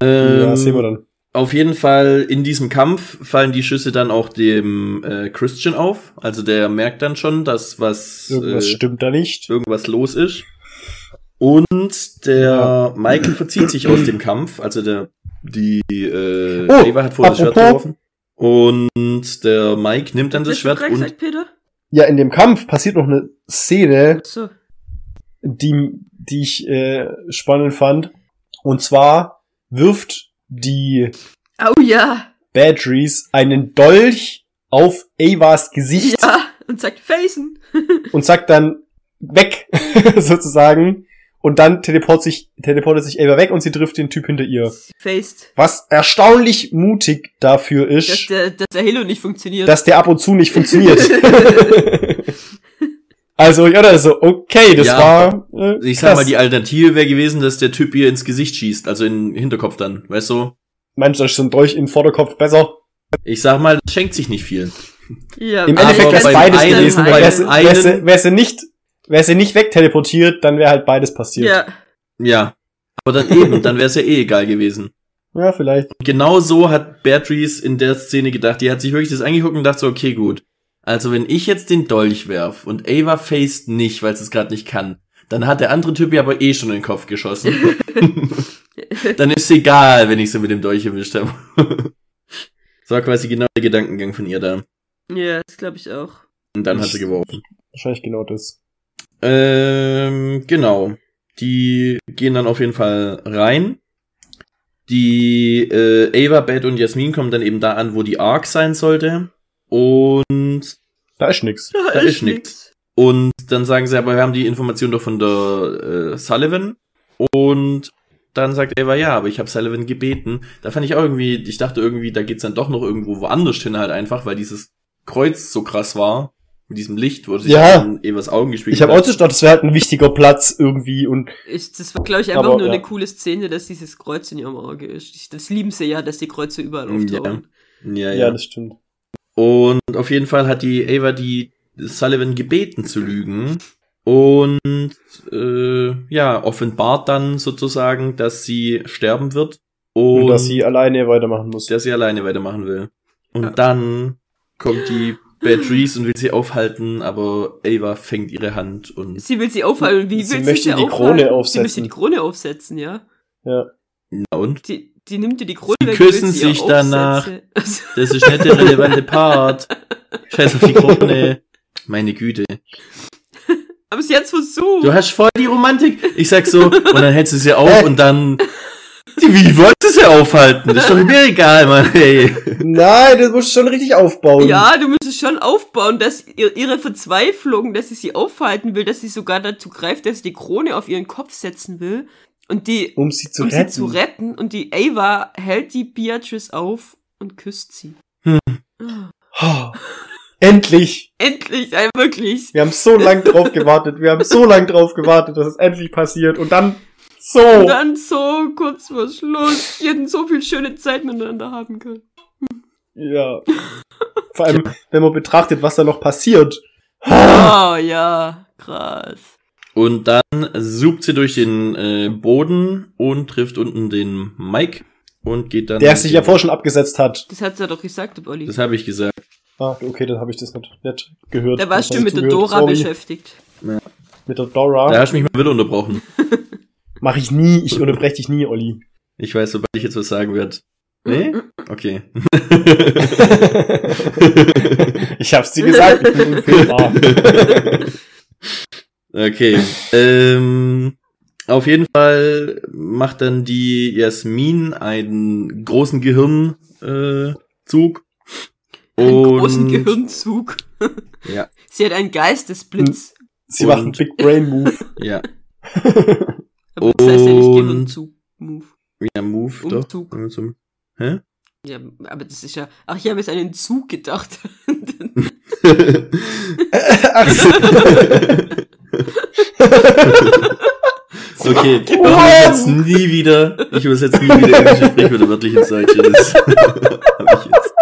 Ähm, ja, sehen wir dann. Auf jeden Fall in diesem Kampf fallen die Schüsse dann auch dem äh, Christian auf. Also der merkt dann schon, dass was Irgendwas äh, stimmt da nicht. irgendwas los ist. Und der Ja. Michael verzieht sich aus dem Kampf. Also der die äh, Oh, Ava hat vorher das Schwert geworfen. Und der Mike nimmt dann das Schwert und? Ja, in dem Kampf passiert noch eine Szene, So. die, die ich äh, spannend fand. Und zwar wirft die Oh ja. Badries einen Dolch auf Avas Gesicht Ja. Und sagt Facen. und sagt dann weg, sozusagen. Und dann teleportet sich, teleportet sich Ava weg und sie trifft den Typ hinter ihr. Faced. Was erstaunlich mutig dafür Dass ist, der, dass der Halo nicht funktioniert. dass der ab und zu nicht funktioniert. also, ja, das so, okay, das Ja, war. Äh, ich sag krass. mal, die Alternative wäre gewesen, dass der Typ ihr ins Gesicht schießt, also in den Hinterkopf dann, weißt du? Meinst du, ist ein Dolch im Vorderkopf besser? Ich sag mal, das schenkt sich nicht viel. ja, Im Aber Endeffekt wäre beides einen- gewesen. beim Wäre sie, nicht, wär sie nicht wegteleportiert, dann wäre halt beides passiert. Ja. Ja. Aber dann eben, dann wäre es ja eh egal gewesen. ja vielleicht. Genau so hat Beatrice in der Szene gedacht. Die hat sich wirklich das angeguckt und dachte so, okay, gut. Also wenn ich jetzt den Dolch werf und Ava faced nicht, weil sie es gerade nicht kann, dann hat der andere Typ ja aber eh schon in den Kopf geschossen. dann ist egal, wenn ich sie mit dem Dolch erwischt habe. das war quasi genau der Gedankengang von ihr da. Ja, das glaube ich auch. Und dann hat sie geworfen. Wahrscheinlich genau das. Ähm, genau. Die gehen dann auf jeden Fall rein. Die äh, Ava, Beth und Jasmin kommen dann eben da an, wo die Ark sein sollte. Und Da ist nix. Da ist nix. Und dann sagen sie, aber wir haben die Information doch von der äh, Sullivan. Und dann sagt Ava, ja, aber ich habe Sullivan gebeten. Da fand ich auch irgendwie, ich dachte irgendwie, da geht's dann doch noch irgendwo woanders hin halt einfach, weil dieses Kreuz so krass war. Mit diesem Licht, wo sich Ja. in Evas Augen gespiegelt Ich habe auch gedacht, das wäre halt ein wichtiger Platz irgendwie und Ich, das war, glaube ich, einfach Aber, nur ja. eine coole Szene, dass dieses Kreuz in ihrem Auge ist. Das lieben sie ja, dass die Kreuze überall auftauchen. Ja, ja, ja. das stimmt. Und auf jeden Fall hat die Ava die Sullivan gebeten zu lügen. Und äh, ja, offenbart dann sozusagen, dass sie sterben wird. Und, Und dass sie alleine weitermachen muss. dass sie alleine weitermachen will. Und Ja. dann kommt die Beatrice und will sie aufhalten, aber Ava fängt ihre Hand und Sie will sie aufhalten. Wie Sie will möchte sie die aufhalten? Krone Sie aufsetzen. möchte die Krone aufsetzen, ja. Ja. na und? Die, die nimmt dir die Krone Sie weg, küssen sie ihr sich danach. Das ist nicht der relevante Part. Scheiß auf die Krone. Meine Güte. aber sie hat's versucht. Du hast voll die Romantik. Ich sag so, und dann hältst du sie auf und dann Die, wie wolltest du sie aufhalten? Das ist doch mir egal, Mann, ey. Nein, das musst du schon richtig aufbauen. Ja, du müsstest schon aufbauen, dass ihr, ihre Verzweiflung, dass sie sie aufhalten will, dass sie sogar dazu greift, dass sie die Krone auf ihren Kopf setzen will. Und die, Um sie zu um retten. sie zu retten. Und die Ava hält die Beatrice auf und küsst sie. Oh, endlich. Endlich, ey, wirklich. Wir haben so lang drauf gewartet. Wir haben so lang drauf gewartet, dass es endlich passiert. Und dann so. Und dann so kurz vor Schluss. Die hätten so viel schöne Zeit miteinander haben können. Ja. Vor allem, wenn man betrachtet, was da noch passiert. Oh, ja, krass. Und dann sucht sie durch den äh, Boden und trifft unten den Mike und geht dann. Der sich ja vorher schon abgesetzt hat. Das hat sie ja doch gesagt, Olli. Das habe ich gesagt. Ah, okay, dann habe ich das nicht, nicht gehört. Da warst du mit der. Dora Sorry. beschäftigt. Mit der Dora. Da hast du mich mal wieder unterbrochen. Mach ich nie. Ich unterbreche dich nie, Olli. Ich weiß, sobald ich jetzt was sagen werde. Nee? Okay. ich hab's dir gesagt, ich bin unfehlbar. okay. Ähm, auf jeden Fall macht dann die Jasmin einen großen Gehirnzug. Äh, Zug. Einen Und- großen Gehirnzug. Ja, Sie hat einen Geistesblitz. Sie macht einen Und- Big Brain Move. ja. Aber das heißt ja nicht Und- Gehirnzug. Move. Ja, Move, Umzug. doch. Hä? Ja, aber das ist ja. Ach, ich habe jetzt an einen Zug gedacht. Ach so. Okay, ich übersetze nie wieder, ich übersetze nie wieder englische Sprichwörter wörtlich ins Deutsche. Das hab ich jetzt.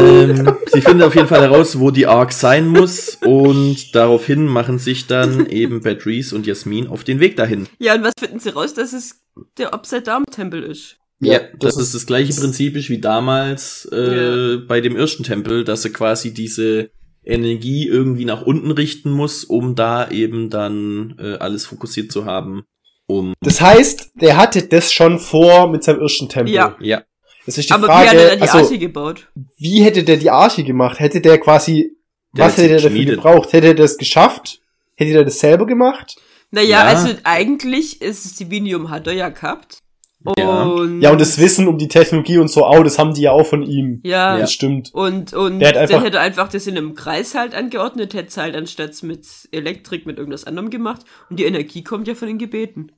Ähm, sie finden auf jeden Fall heraus, wo die Ark sein muss und daraufhin machen sich dann eben Patrice und Jasmin auf den Weg dahin. ja, und was finden sie raus, dass es der Upside-Down-Tempel ist? Ja, das, ist das gleiche Prinzip wie damals äh, bei dem ersten Tempel, dass er quasi diese Energie irgendwie nach unten richten muss, um da eben dann äh, alles fokussiert zu haben. Um Das heißt, der hatte das schon vor mit seinem ersten Tempel. Ja. ja, Das ist die aber Frage, wie hat er da die also, Arche gebaut? wie hätte der die Arche gemacht? Hätte der quasi, Der was hätte der dafür geschmiedet. gebraucht? Hätte er das geschafft? Hätte er das selber gemacht? Naja, Ja. also eigentlich ist es Divinium hat er ja gehabt. Ja. Und Ja, und das Wissen um die Technologie und so, auch, das haben die ja auch von ihm. Ja, Das stimmt. und, und Der hat einfach- dann hätte er einfach das in einem Kreis halt angeordnet, hätte es halt anstatt mit Elektrik mit irgendwas anderem gemacht. Und die Energie kommt ja von den Gebeten.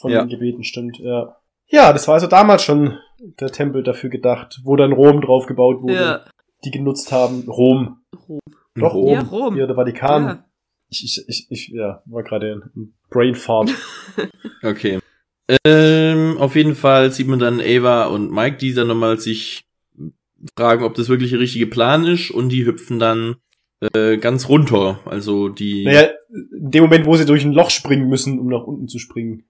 Von Ja. den Gebeten, stimmt, ja. Ja, das war also damals schon der Tempel dafür gedacht, wo dann Rom drauf gebaut wurde, Ja, die genutzt haben. Rom. Rom. Doch, Rom. Ja, Rom. Ja, der Vatikan. Ja. Ich, ich, ich, ich, ja, war gerade ein Brainfart. Okay. Ähm, auf jeden Fall sieht man dann Ava und Mike, die dann nochmal sich fragen, ob das wirklich der richtige Plan ist und die hüpfen dann äh, ganz runter. Also die naja, in dem Moment, wo sie durch ein Loch springen müssen, um nach unten zu springen.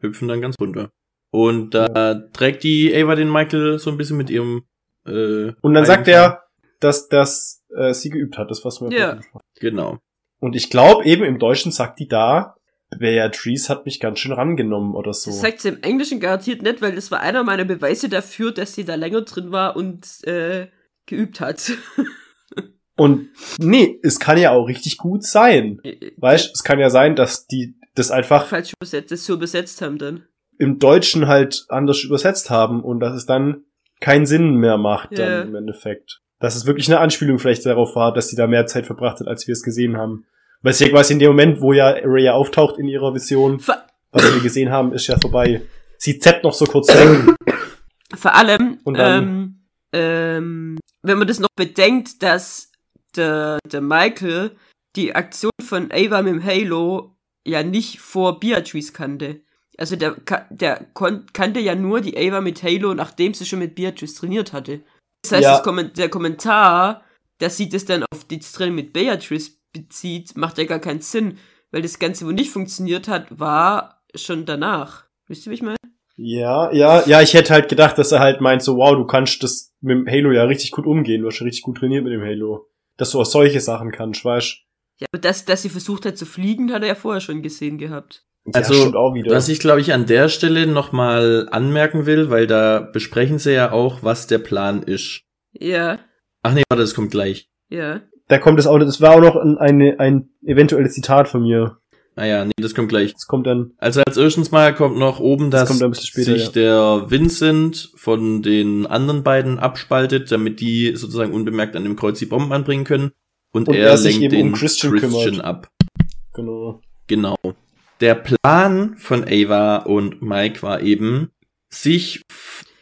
hüpfen dann ganz runter. Und da trägt die Ava den Michael so ein bisschen mit ihrem äh, Und dann sagt er, dass, dass äh, sie geübt hat, das was wir Ja. Genau. Und ich glaube eben im Deutschen sagt die da, Beatrice hat mich ganz schön rangenommen oder so. Das sagt sie im Englischen garantiert nicht, weil das war einer meiner Beweise dafür, dass sie da länger drin war und äh, geübt hat. Und nee, es kann ja auch richtig gut sein. Weißt, es kann ja sein, dass die das einfach falsch übersetzt, das so übersetzt haben dann. im Deutschen halt anders übersetzt haben und dass es dann keinen Sinn mehr macht Ja. dann im Endeffekt. Dass es wirklich eine Anspielung vielleicht darauf war, dass sie da mehr Zeit verbracht hat, als wir es gesehen haben. Weil es ja quasi in dem Moment, wo ja Rhea auftaucht in ihrer Vision, Ver was wir gesehen haben, ist ja vorbei. Sie zeppt noch so kurz weg. Vor allem, dann- ähm, ähm, wenn man das noch bedenkt, dass der, der Michael die Aktion von Ava mit dem Halo ja nicht vor Beatrice kannte. Also der, der kannte ja nur die Ava mit Halo, nachdem sie schon mit Beatrice trainiert hatte. Das heißt, Ja. das Komment der Kommentar, dass sie das dann auf die Training mit Beatrice bezieht, macht ja gar keinen Sinn, weil das Ganze, wo nicht funktioniert hat, war schon danach. Wisst ihr, wie ich meine? Ja, ja, ja, ich hätte halt gedacht, dass er halt meint, so, wow, du kannst das mit dem Halo ja richtig gut umgehen, du hast schon richtig gut trainiert mit dem Halo. Dass du auch solche Sachen kannst, weißt Ja, aber dass, dass sie versucht hat zu fliegen, hat er ja vorher schon gesehen gehabt. Ja, Also, wieder. Was ich, glaube ich, an der Stelle nochmal anmerken will, weil da besprechen sie ja auch, was der Plan ist. Ja, Ach nee, warte, das kommt gleich. ja. Da kommt es auch, das war auch noch ein, eine, ein eventuelles Zitat von mir. Ah ja, nee, das kommt gleich. Das kommt dann. Also als erstens mal kommt noch oben, Das dass kommt ein bisschen später, sich der Vincent von den anderen beiden abspaltet, damit die sozusagen unbemerkt an dem Kreuz die Bomben anbringen können. Und, Und er, er sich lenkt eben um den Christian kümmert. ab. Genau. Genau. Der Plan von Ava und Mike war eben, sich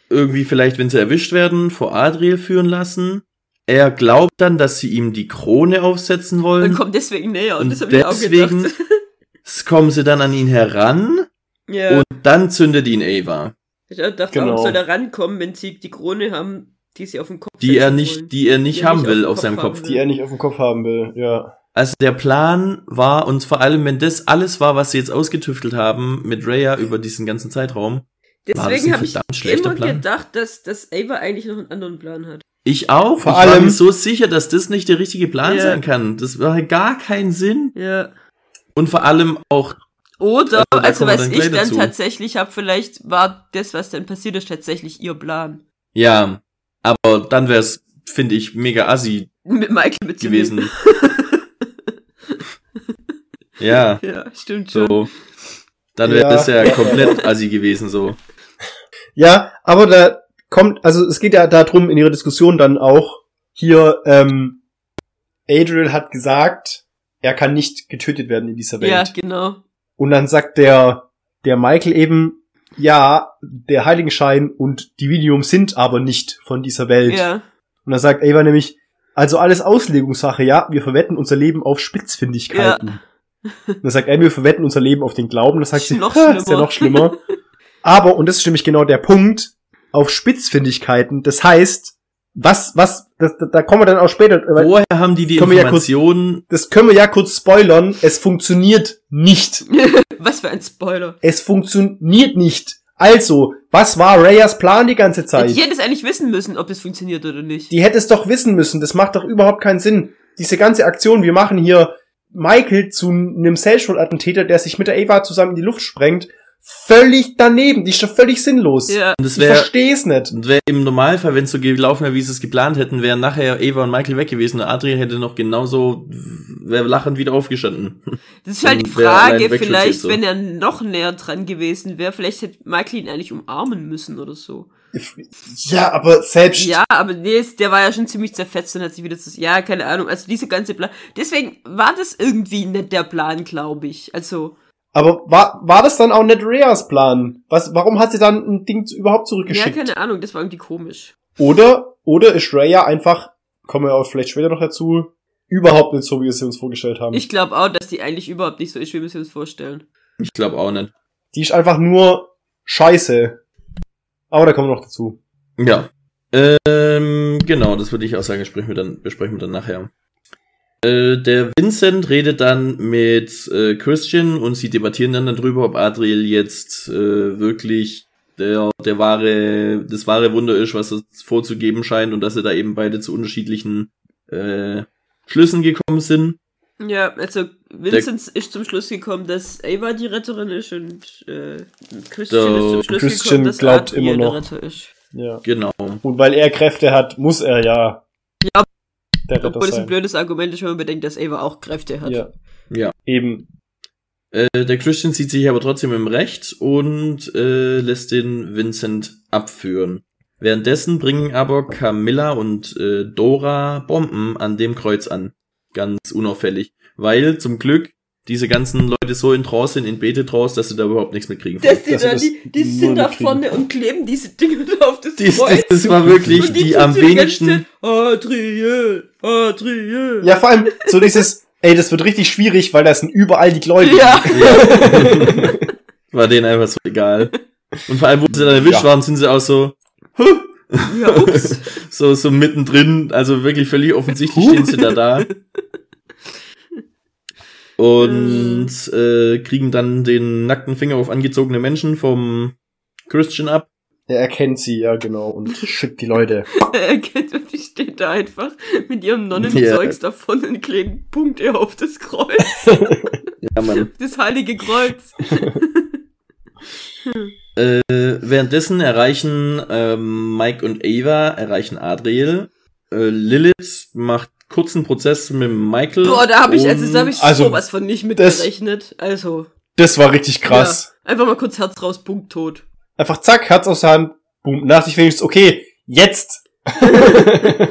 irgendwie vielleicht, wenn sie erwischt werden, vor Adriel führen lassen. Er glaubt dann, dass sie ihm die Krone aufsetzen Und wollen. kommt deswegen näher. Und, Und das habe ich auch deswegen gedacht. kommen sie dann an ihn heran ja. und dann zündet ihn Ava. ich dachte, Genau. warum soll er rankommen, wenn sie die Krone haben, die sie auf dem Kopf Die er nicht, wollen? die er nicht Die er haben nicht will auf auf seinem Kopf Die er nicht auf dem Kopf haben will, ja. Also der Plan war, und vor allem, wenn das alles war, was sie jetzt ausgetüftelt haben mit Raya über diesen ganzen Zeitraum, Deswegen habe ich immer Plan? gedacht, dass, dass Ava eigentlich noch einen anderen Plan hat. Ich auch. Vor ich war allem- mir so sicher, dass das nicht der richtige Plan Ja. sein kann. Das war gar keinen Sinn. Ja. Und vor allem auch, Oder, Also, da also was dann ich dann dazu. tatsächlich habe, vielleicht war das, was dann passiert ist, tatsächlich ihr Plan. ja, aber dann wäre es, finde ich, mega assi Mit Michael mitzunehmen. gewesen. ja, Ja, stimmt schon. so. Dann wäre Ja. das ja komplett assi gewesen, so. Ja, aber da kommt, also es geht ja darum in ihrer Diskussion dann auch, hier, ähm, Adriel hat gesagt, er kann nicht getötet werden in dieser Welt. Ja, genau. Und dann sagt der, der Michael eben, ja, der Heiligenschein und Dividium sind aber nicht von dieser Welt. Ja. Und dann sagt Ava nämlich, also alles Auslegungssache, ja, wir verwetten unser Leben auf Spitzfindigkeiten. Und dann sagt er, wir verwetten unser Leben auf den Glauben. Dann sagt sie, Noch "Ha, ist ja schlimmer." noch schlimmer. Aber, und das ist nämlich genau der Punkt, auf Spitzfindigkeiten, das heißt, was, was, das, da- da kommen wir dann auch später, Woher haben die die wir ja kurz- Informationen? das können wir ja kurz spoilern, es funktioniert nicht. Was für ein Spoiler. Es funktioniert nicht. Also, was war Rayas Plan die ganze Zeit? Ich hätte es eigentlich wissen müssen, ob das funktioniert oder nicht. Die hätte es doch wissen müssen. Das macht doch überhaupt keinen Sinn. Diese ganze Aktion, wir machen hier Michael zu einem Selbstmordattentäter, der sich mit der Eva zusammen in die Luft sprengt, völlig daneben. Die ist doch völlig sinnlos. Ja. Und das ich wäre verstehe es nicht. Und wäre im Normalfall, wenn es so gelaufen wäre, wie sie es geplant hätten, wären nachher Eva und Michael weg gewesen. Und Adrian hätte noch genauso, wäre lachend wieder aufgestanden. Das ist halt die Frage, vielleicht, so. wenn er noch näher dran gewesen wäre, vielleicht hätte Michael ihn eigentlich umarmen müssen oder so. Ja, aber selbst. Ja, aber nee, der war ja schon ziemlich zerfetzt und hat sich wieder zu. Ja, keine Ahnung. Also diese ganze Plan. Deswegen war das irgendwie nicht der Plan, glaube ich. Also, Aber war, war das dann auch nicht Rayas Plan? Was, warum hat sie dann ein Ding überhaupt ja, zurückgeschickt? keine Ahnung, das war irgendwie komisch. oder, oder ist Raya einfach, kommen wir auch vielleicht später noch dazu, überhaupt nicht so, wie wir sie uns vorgestellt haben? Ich glaube auch, dass die eigentlich überhaupt nicht so ist, wie wir sie uns vorstellen. Ich glaube auch nicht. Die ist einfach nur scheiße. Aber da kommen wir noch dazu. Ja. Ähm, genau, das würde ich auch sagen, besprechen wir dann, besprechen wir dann nachher. Äh, der Vincent redet dann mit äh, Christian und sie debattieren dann darüber, ob Adriel jetzt äh, wirklich der, der wahre, das wahre Wunder ist, was es vorzugeben scheint und dass sie da eben beide zu unterschiedlichen äh, Schlüssen gekommen sind. Ja, also Vincent ist zum Schluss gekommen, dass Ava die Retterin ist und äh, Christian ist zum Schluss Christian gekommen, dass glaubt Adriel immer noch. der Retter ist. Ja. Genau. Und weil er Kräfte hat, muss er. Ja. Der Obwohl das ein blödes Argument ist, wenn man bedenkt, dass Ava auch Kräfte hat. Ja. Ja. Eben. Äh, der Christian sieht sich aber trotzdem im Recht und äh, lässt den Vincent abführen. Währenddessen bringen aber Camilla und äh, Dora Bomben an dem Kreuz an. Ganz unauffällig. Weil zum Glück diese ganzen Leute so in Trance sind, in Bete-Trance, dass sie da überhaupt nichts mitkriegen. Dass die Dass sie da, das die, die sind da vorne und kleben diese Dinge da auf das Dies, Kreuz. das war wirklich Und die, am die ganze wenigsten. Adriel, Adriel. Ja, vor allem so dieses, ey, das wird richtig schwierig, weil da sind überall die Gläubigen. Ja. Ja. war denen einfach so egal. Und vor allem, wo sie dann erwischt Ja. waren, sind sie auch so, huh, Ja, ups. so, so mittendrin, also wirklich völlig offensichtlich stehen sie da da. Und äh, kriegen dann den nackten Finger auf angezogene Menschen vom Christian ab. Er erkennt sie, ja, genau, und schickt die Leute. Er erkennt, und die stehen da einfach mit ihrem Nonnenzeugs davon und kleben Punkte auf das Kreuz. Ja, Mann. Das heilige Kreuz. Äh, währenddessen erreichen ähm, Mike und Ava, erreichen Adriel Äh, Lilith macht kurzen Prozess mit Michael. Boah, da habe ich, also, da hab ich Also, sowas von nicht mitgerechnet. Also, Das war richtig krass. Ja, einfach mal kurz Herz raus, Punkt, tot. Einfach zack, Herz aus der Hand, boom. Nach sich wenigstens, okay, jetzt.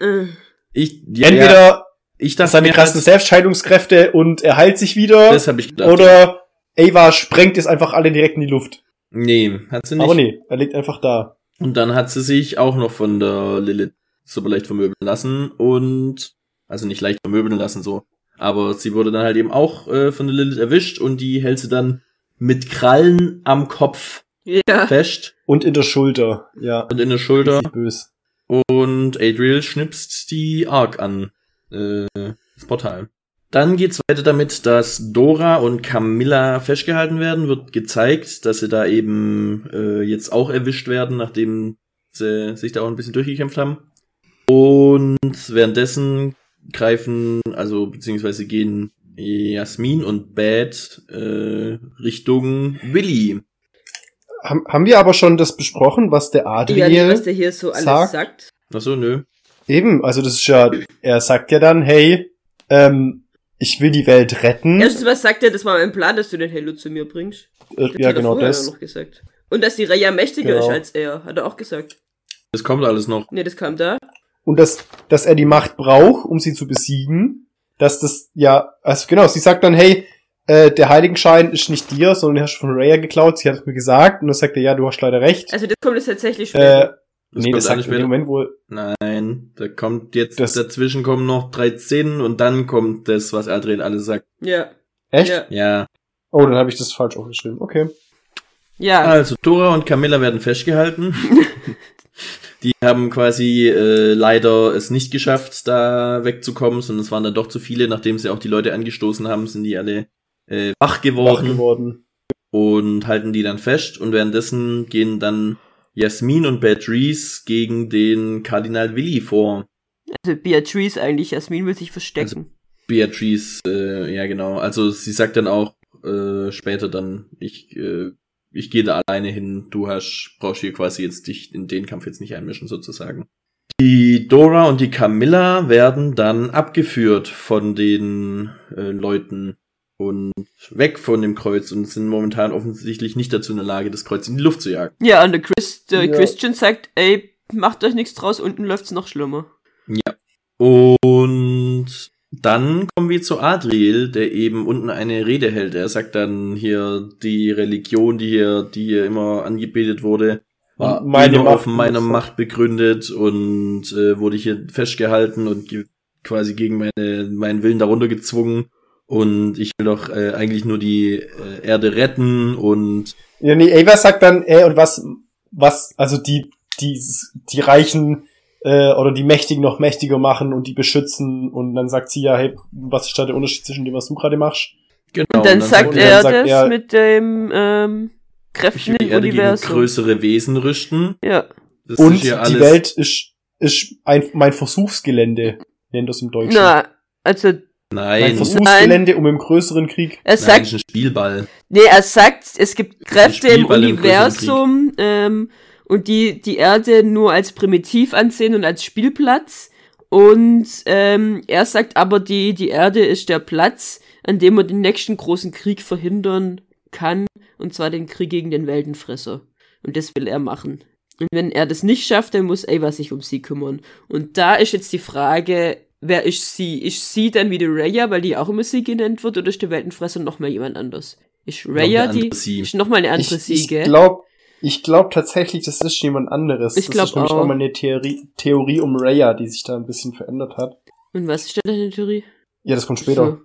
Äh, ich, ja, Entweder ja, ich dachte seine krassen halt, Selbstscheidungskräfte und er heilt sich wieder. das habe ich gedacht. oder Ava sprengt es einfach alle direkt in die Luft. nee, hat sie nicht. Aber nee, er liegt einfach da. Und dann hat sie sich auch noch von der Lilith super leicht vermöbeln lassen und also nicht leicht vermöbeln lassen so, aber sie wurde dann halt eben auch äh, von der Lilith erwischt und die hält sie dann mit Krallen am Kopf ja. fest Und in der Schulter. Ja. und in der Schulter böse. und Adriel schnipst die Ark an äh, das Portal. Dann geht's weiter damit, dass Dora und Camilla festgehalten werden. Wird gezeigt, dass sie da eben äh, jetzt auch erwischt werden, nachdem sie sich da auch ein bisschen durchgekämpft haben. Und währenddessen greifen, also beziehungsweise gehen Jasmin und Bad äh, Richtung Willy. Haben, haben wir aber schon das besprochen, was der Ja, Adriel was der hier so alles sagt. sagt. Ach so, nö. eben, also das ist ja, er sagt ja dann, hey, ähm, ich will die Welt retten. Erstens, was sagt er, das war mein Plan, dass du den Halo zu mir bringst. Äh, Das ja, hat er genau das. noch gesagt. Und dass die Raya mächtiger Genau. ist als er, hat er auch gesagt. Das kommt alles noch. Nee, das kam da. Und dass, dass er die Macht braucht, um sie zu besiegen. Dass das, ja, also genau, sie sagt dann, hey, äh, der Heiligenschein ist nicht dir, sondern den hast du von Raya geklaut, sie hat es mir gesagt. Und dann sagt er, ja, du hast leider recht. Also das kommt jetzt tatsächlich schon. Äh, Das nee, das sagt in dem später. Moment wohl. Nein, da kommt jetzt, Das- dazwischen kommen noch drei Szenen und dann kommt das, was Adriel alles sagt. ja. Echt? Ja. Ja. Oh, dann habe ich das falsch aufgeschrieben. Okay. Ja. Also, Dora und Camilla werden festgehalten. Die haben quasi äh, leider es nicht geschafft, da wegzukommen, sondern es waren dann doch zu viele. Nachdem sie auch die Leute angestoßen haben, sind die alle äh, wach Wach geworden geworden. und halten die dann fest. Und währenddessen gehen dann Jasmin und Beatrice gegen den Kardinal Willi vor. Also Beatrice eigentlich, Jasmin will sich verstecken. Beatrice, äh, ja genau. Also sie sagt dann auch äh, später dann, ich, äh, ich gehe da alleine hin, du hast, brauchst hier quasi jetzt dich in den Kampf jetzt nicht einmischen sozusagen. Die Dora und die Camilla werden dann abgeführt von den äh, Leuten und weg von dem Kreuz und sind momentan offensichtlich nicht dazu in der Lage, das Kreuz in die Luft zu jagen. ja, und der, Chris, der Ja. Christian sagt, ey, macht euch nichts draus, unten läuft's noch schlimmer. Ja. Und dann kommen wir zu Adriel, der eben unten eine Rede hält. Er sagt dann hier, die Religion, die hier, die hier immer angebetet wurde, war Meine nur auf meiner Macht begründet und äh, wurde hier festgehalten und ge quasi gegen meine, meinen Willen darunter gezwungen. Und ich will doch äh, eigentlich nur die äh, Erde retten und Ja, nee, Ava sagt dann, ey, und was, was, also die, die, die Reichen äh, oder die Mächtigen noch mächtiger machen und die beschützen und dann sagt sie ja, hey, was ist da der Unterschied zwischen dem, was du gerade machst? genau. Und dann und sagt und er dann sagt das er- mit dem ähm, ich Kräften will die im Universum. größere Wesen rüsten. Ja. Das und ist hier die Welt ist, ist ein, mein Versuchsgelände, nennt das im Deutschen. Na, also mein Nein, Versuchsgelände, um im größeren Krieg. er Nein, sagt, das ist ein Spielball. nee, er sagt, es gibt Kräfte im Spielball im Universum ähm, und die die Erde nur als primitiv ansehen und als Spielplatz. Und ähm, er sagt aber, die die Erde ist der Platz, an dem man den nächsten großen Krieg verhindern kann, und zwar den Krieg gegen den Weltenfresser. Und das will er machen. Und wenn er das nicht schafft, dann muss Ava sich um sie kümmern. Und da ist jetzt die Frage, wer ist sie? Ist sie dann wieder Raya, weil die auch immer sie genannt wird, oder ist der Weltenfresser noch mal jemand anders? Ist Raya die? Ist noch mal eine andere Ich, sie, ich gell? glaube, ich glaube tatsächlich, das ist jemand anderes. Ich das glaub ist nämlich auch. auch mal eine Theorie, Theorie um Raya, die sich da ein bisschen verändert hat. Und was ist da deine Theorie? Ja, das kommt später. So.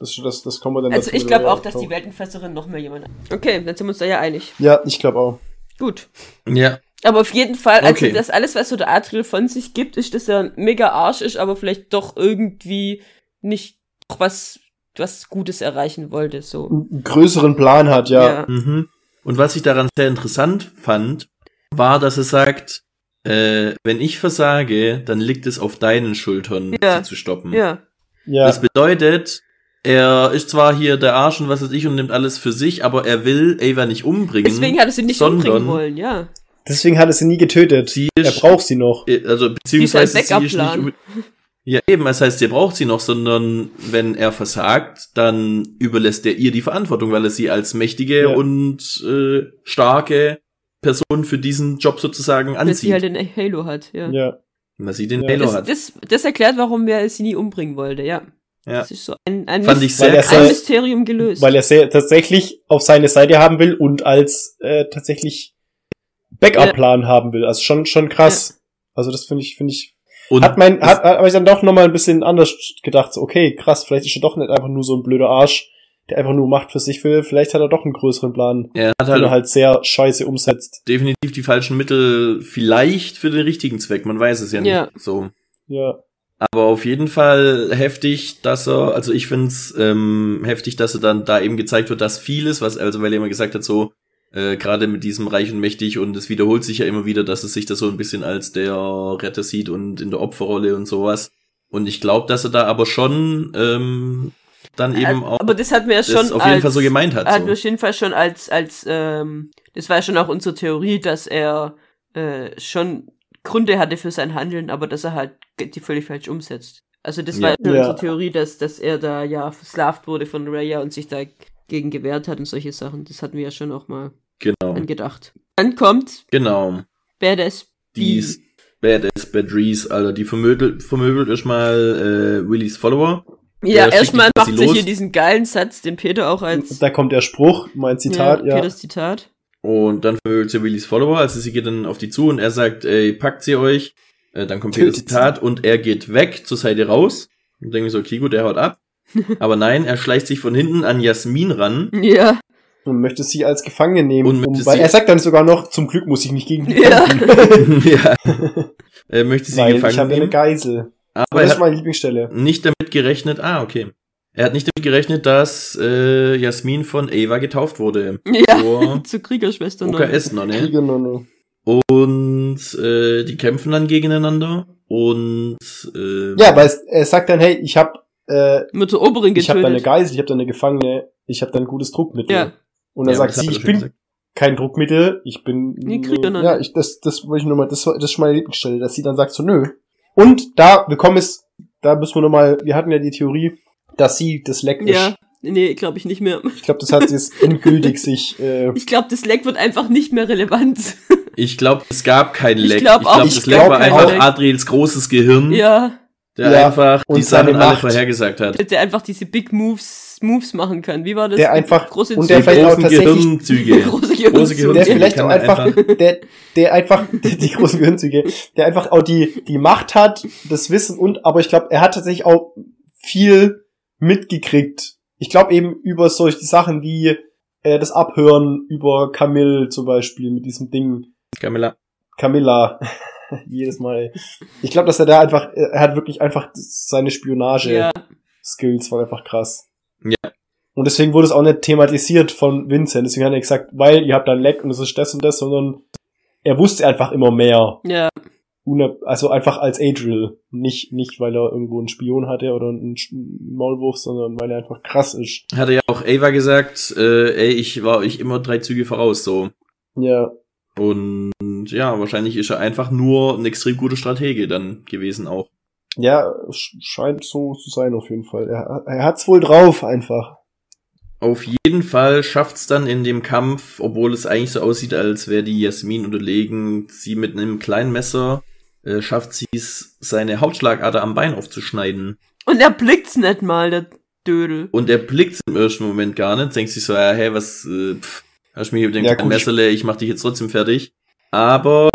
Das, das, das kommen wir dann Also dazu, ich glaube auch, dass die. Weltenfresserin noch mal jemand. Okay, dann sind wir uns da ja einig. Ja, ich glaube auch. Gut. Ja, Aber auf jeden Fall, also Okay. das alles, was so der Adriel von sich gibt, ist, dass er mega Arsch ist, aber vielleicht doch irgendwie nicht was, was Gutes erreichen wollte, so. Einen größeren Plan hat, ja. Mhm. Und was ich daran sehr interessant fand, war, dass er sagt, äh, wenn ich versage, dann liegt es auf deinen Schultern, Ja. sie zu stoppen. Ja. Ja, Das bedeutet, er ist zwar hier der Arsch und was weiß ich und nimmt alles für sich, aber er will Ava nicht umbringen. Deswegen hat er sie nicht sondern- umbringen wollen, ja. Deswegen hat er sie nie getötet. Sie er ist, braucht sie noch. äh, also Sie ist beziehungsweise ein sie ist nicht Ja, eben, das heißt, ihr braucht sie noch, sondern wenn er versagt, dann überlässt er ihr die Verantwortung, weil er sie als mächtige Ja. und äh, starke Person für diesen Job sozusagen Weil sie anzieht. halt den Halo hat, ja. Ja. weil sie den Ja. Halo Das, hat. das, das erklärt, warum er sie nie umbringen wollte, ja. Ja. Das ist so ein, ein, Fand ich sehr er ein sehr- Mysterium gelöst. Weil er sehr, tatsächlich auf seine Seite haben will und als äh, tatsächlich Backup-Plan haben will. Also schon, schon krass. Also das finde ich, finde ich, Und hat mein, hat, hat, aber ich dann doch nochmal ein bisschen anders gedacht, so, okay, krass, vielleicht ist er doch nicht einfach nur so ein blöder Arsch, der einfach nur Macht für sich will, vielleicht hat er doch einen größeren Plan, er hat den halt, er halt sehr scheiße umsetzt. definitiv die falschen Mittel, vielleicht für den richtigen Zweck, man weiß es ja nicht. Ja. So. Ja. Aber auf jeden Fall heftig, dass er, also ich find's ähm, heftig, dass er dann da eben gezeigt wird, dass vieles, was, also weil er immer gesagt hat, so, äh, gerade mit diesem Reich und Mächtig und es wiederholt sich ja immer wieder, dass es sich da so ein bisschen als der Retter sieht und in der Opferrolle und sowas. Und ich glaube, dass er da aber schon ähm, dann eben auch aber das hat mir ja schon auf jeden als, Fall so gemeint hat. Hat So. mir auf jeden Fall schon als, als, ähm, das war ja schon auch unsere Theorie, dass er äh, schon Gründe hatte für sein Handeln, aber dass er halt die völlig falsch umsetzt. Also das war Ja. unsere Theorie, dass, dass er da ja versklavt wurde von Raya und sich dagegen gewehrt hat und solche Sachen. Das hatten wir ja schon auch mal Genau. angedacht. Dann kommt Genau. Badass Die Badass Badries, Alter, die vermöbelt, vermöbelt erstmal äh, Willys Follower. Ja, erstmal macht sie los. hier diesen geilen Satz, den Peter auch als Da kommt der Spruch, mein Zitat, ja. Peters Zitat. Und dann vermöbelt sie Willys Follower, also sie geht dann auf die zu und er sagt, ey, packt sie euch. Äh, dann kommt Peters. Zitat und er geht weg zur Seite raus. Und denke ich so, okay, gut, der haut ab. Aber nein, er schleicht sich von hinten an Jasmin ran. Ja. Und möchte sie als Gefangene nehmen. Und Um, weil sie- er sagt dann sogar noch, zum Glück muss ich nicht gegen die Ja. kämpfen. ja. Er möchte sie Weil ich gefangen habe eine nehmen. Geisel. Aber er das ist hat meine Lieblingsstelle. nicht damit gerechnet, ah, okay. Er hat nicht damit gerechnet, dass äh, Jasmin von Ava getauft wurde. Ja. Zur Zur Kriegerschwester noch. OKS-Nonne. Kriegernonne. Und äh, die kämpfen dann gegeneinander. Und äh, Ja, weil es, er sagt dann, hey, ich habe äh, Mit der Oberin ich habe da eine getötet. Geisel, ich habe da eine Gefangene, ich habe da ein gutes Druckmittel. Ja. Und dann Ja, sagt sie, ich schon bin gesagt. kein Druckmittel, ich bin Nee, Kriegernonne. ja, ich das das wollte ich nur mal, das war- das ist meine Lieblingsstelle, dass sie dann sagt so nö. Und da wir kommen es, da müssen wir noch mal, wir hatten ja die Theorie, dass sie das Leck ist. Ja. Nee, glaube ich nicht mehr. Ich glaube, das hat jetzt endgültig sich äh, Ich glaube, das Leck wird einfach nicht mehr relevant. ich glaube, es gab kein Ich Leck. glaub auch, glaub, ich das Leck glaub war auch. einfach Adriels großes Gehirn, ja. Der Ja, einfach die Sachen alle Macht. vorhergesagt hat. Der einfach diese Big Moves, Moves machen kann. Wie war das? Der einfach- große und Die der vielleicht auch großen tatsächlich- Gehirnzüge. große große Gehirnzüge. der Gehirnzüge vielleicht auch einfach, der, der einfach, die großen Gehirnzüge, der einfach auch die, die Macht hat, das Wissen und, aber ich glaube, er hat tatsächlich auch viel mitgekriegt. Ich glaube eben über solche Sachen wie äh, das Abhören über Camille zum Beispiel mit diesem Ding, Camilla. Camilla. Jedes Mal. Ich glaube, dass er da einfach, er hat wirklich einfach seine Spionage-Skills Ja. waren einfach krass. Ja. Und deswegen wurde es auch nicht thematisiert von Vincent. Deswegen hat er gesagt, weil ihr habt da ein Leck und es ist das und das, sondern er wusste einfach immer mehr. Ja. Also einfach als Adriel. Nicht, nicht, weil er irgendwo einen Spion hatte oder einen Maulwurf, sondern weil er einfach krass ist. Hatte ja auch Ava gesagt, äh, ey, ich war euch immer drei Züge voraus, so. Ja. Und ja, wahrscheinlich ist er einfach nur ein extrem guter Stratege dann gewesen auch. Ja, sch- scheint so zu sein auf jeden Fall. Er, er hat's wohl drauf einfach. Auf jeden Fall schafft's dann in dem Kampf, obwohl es eigentlich so aussieht, als wäre die Jasmin unterlegen, sie mit einem kleinen Messer, äh, schafft sie es, seine Hautschlagader am Bein aufzuschneiden. Und er blickt's nicht mal, der Dödel. Und er blickt's im ersten Moment gar nicht, denkt sich so, ja, hey, was, äh, pff, hast du mir hier mit dem Ja. Messerle, ich mach dich jetzt trotzdem fertig. Aber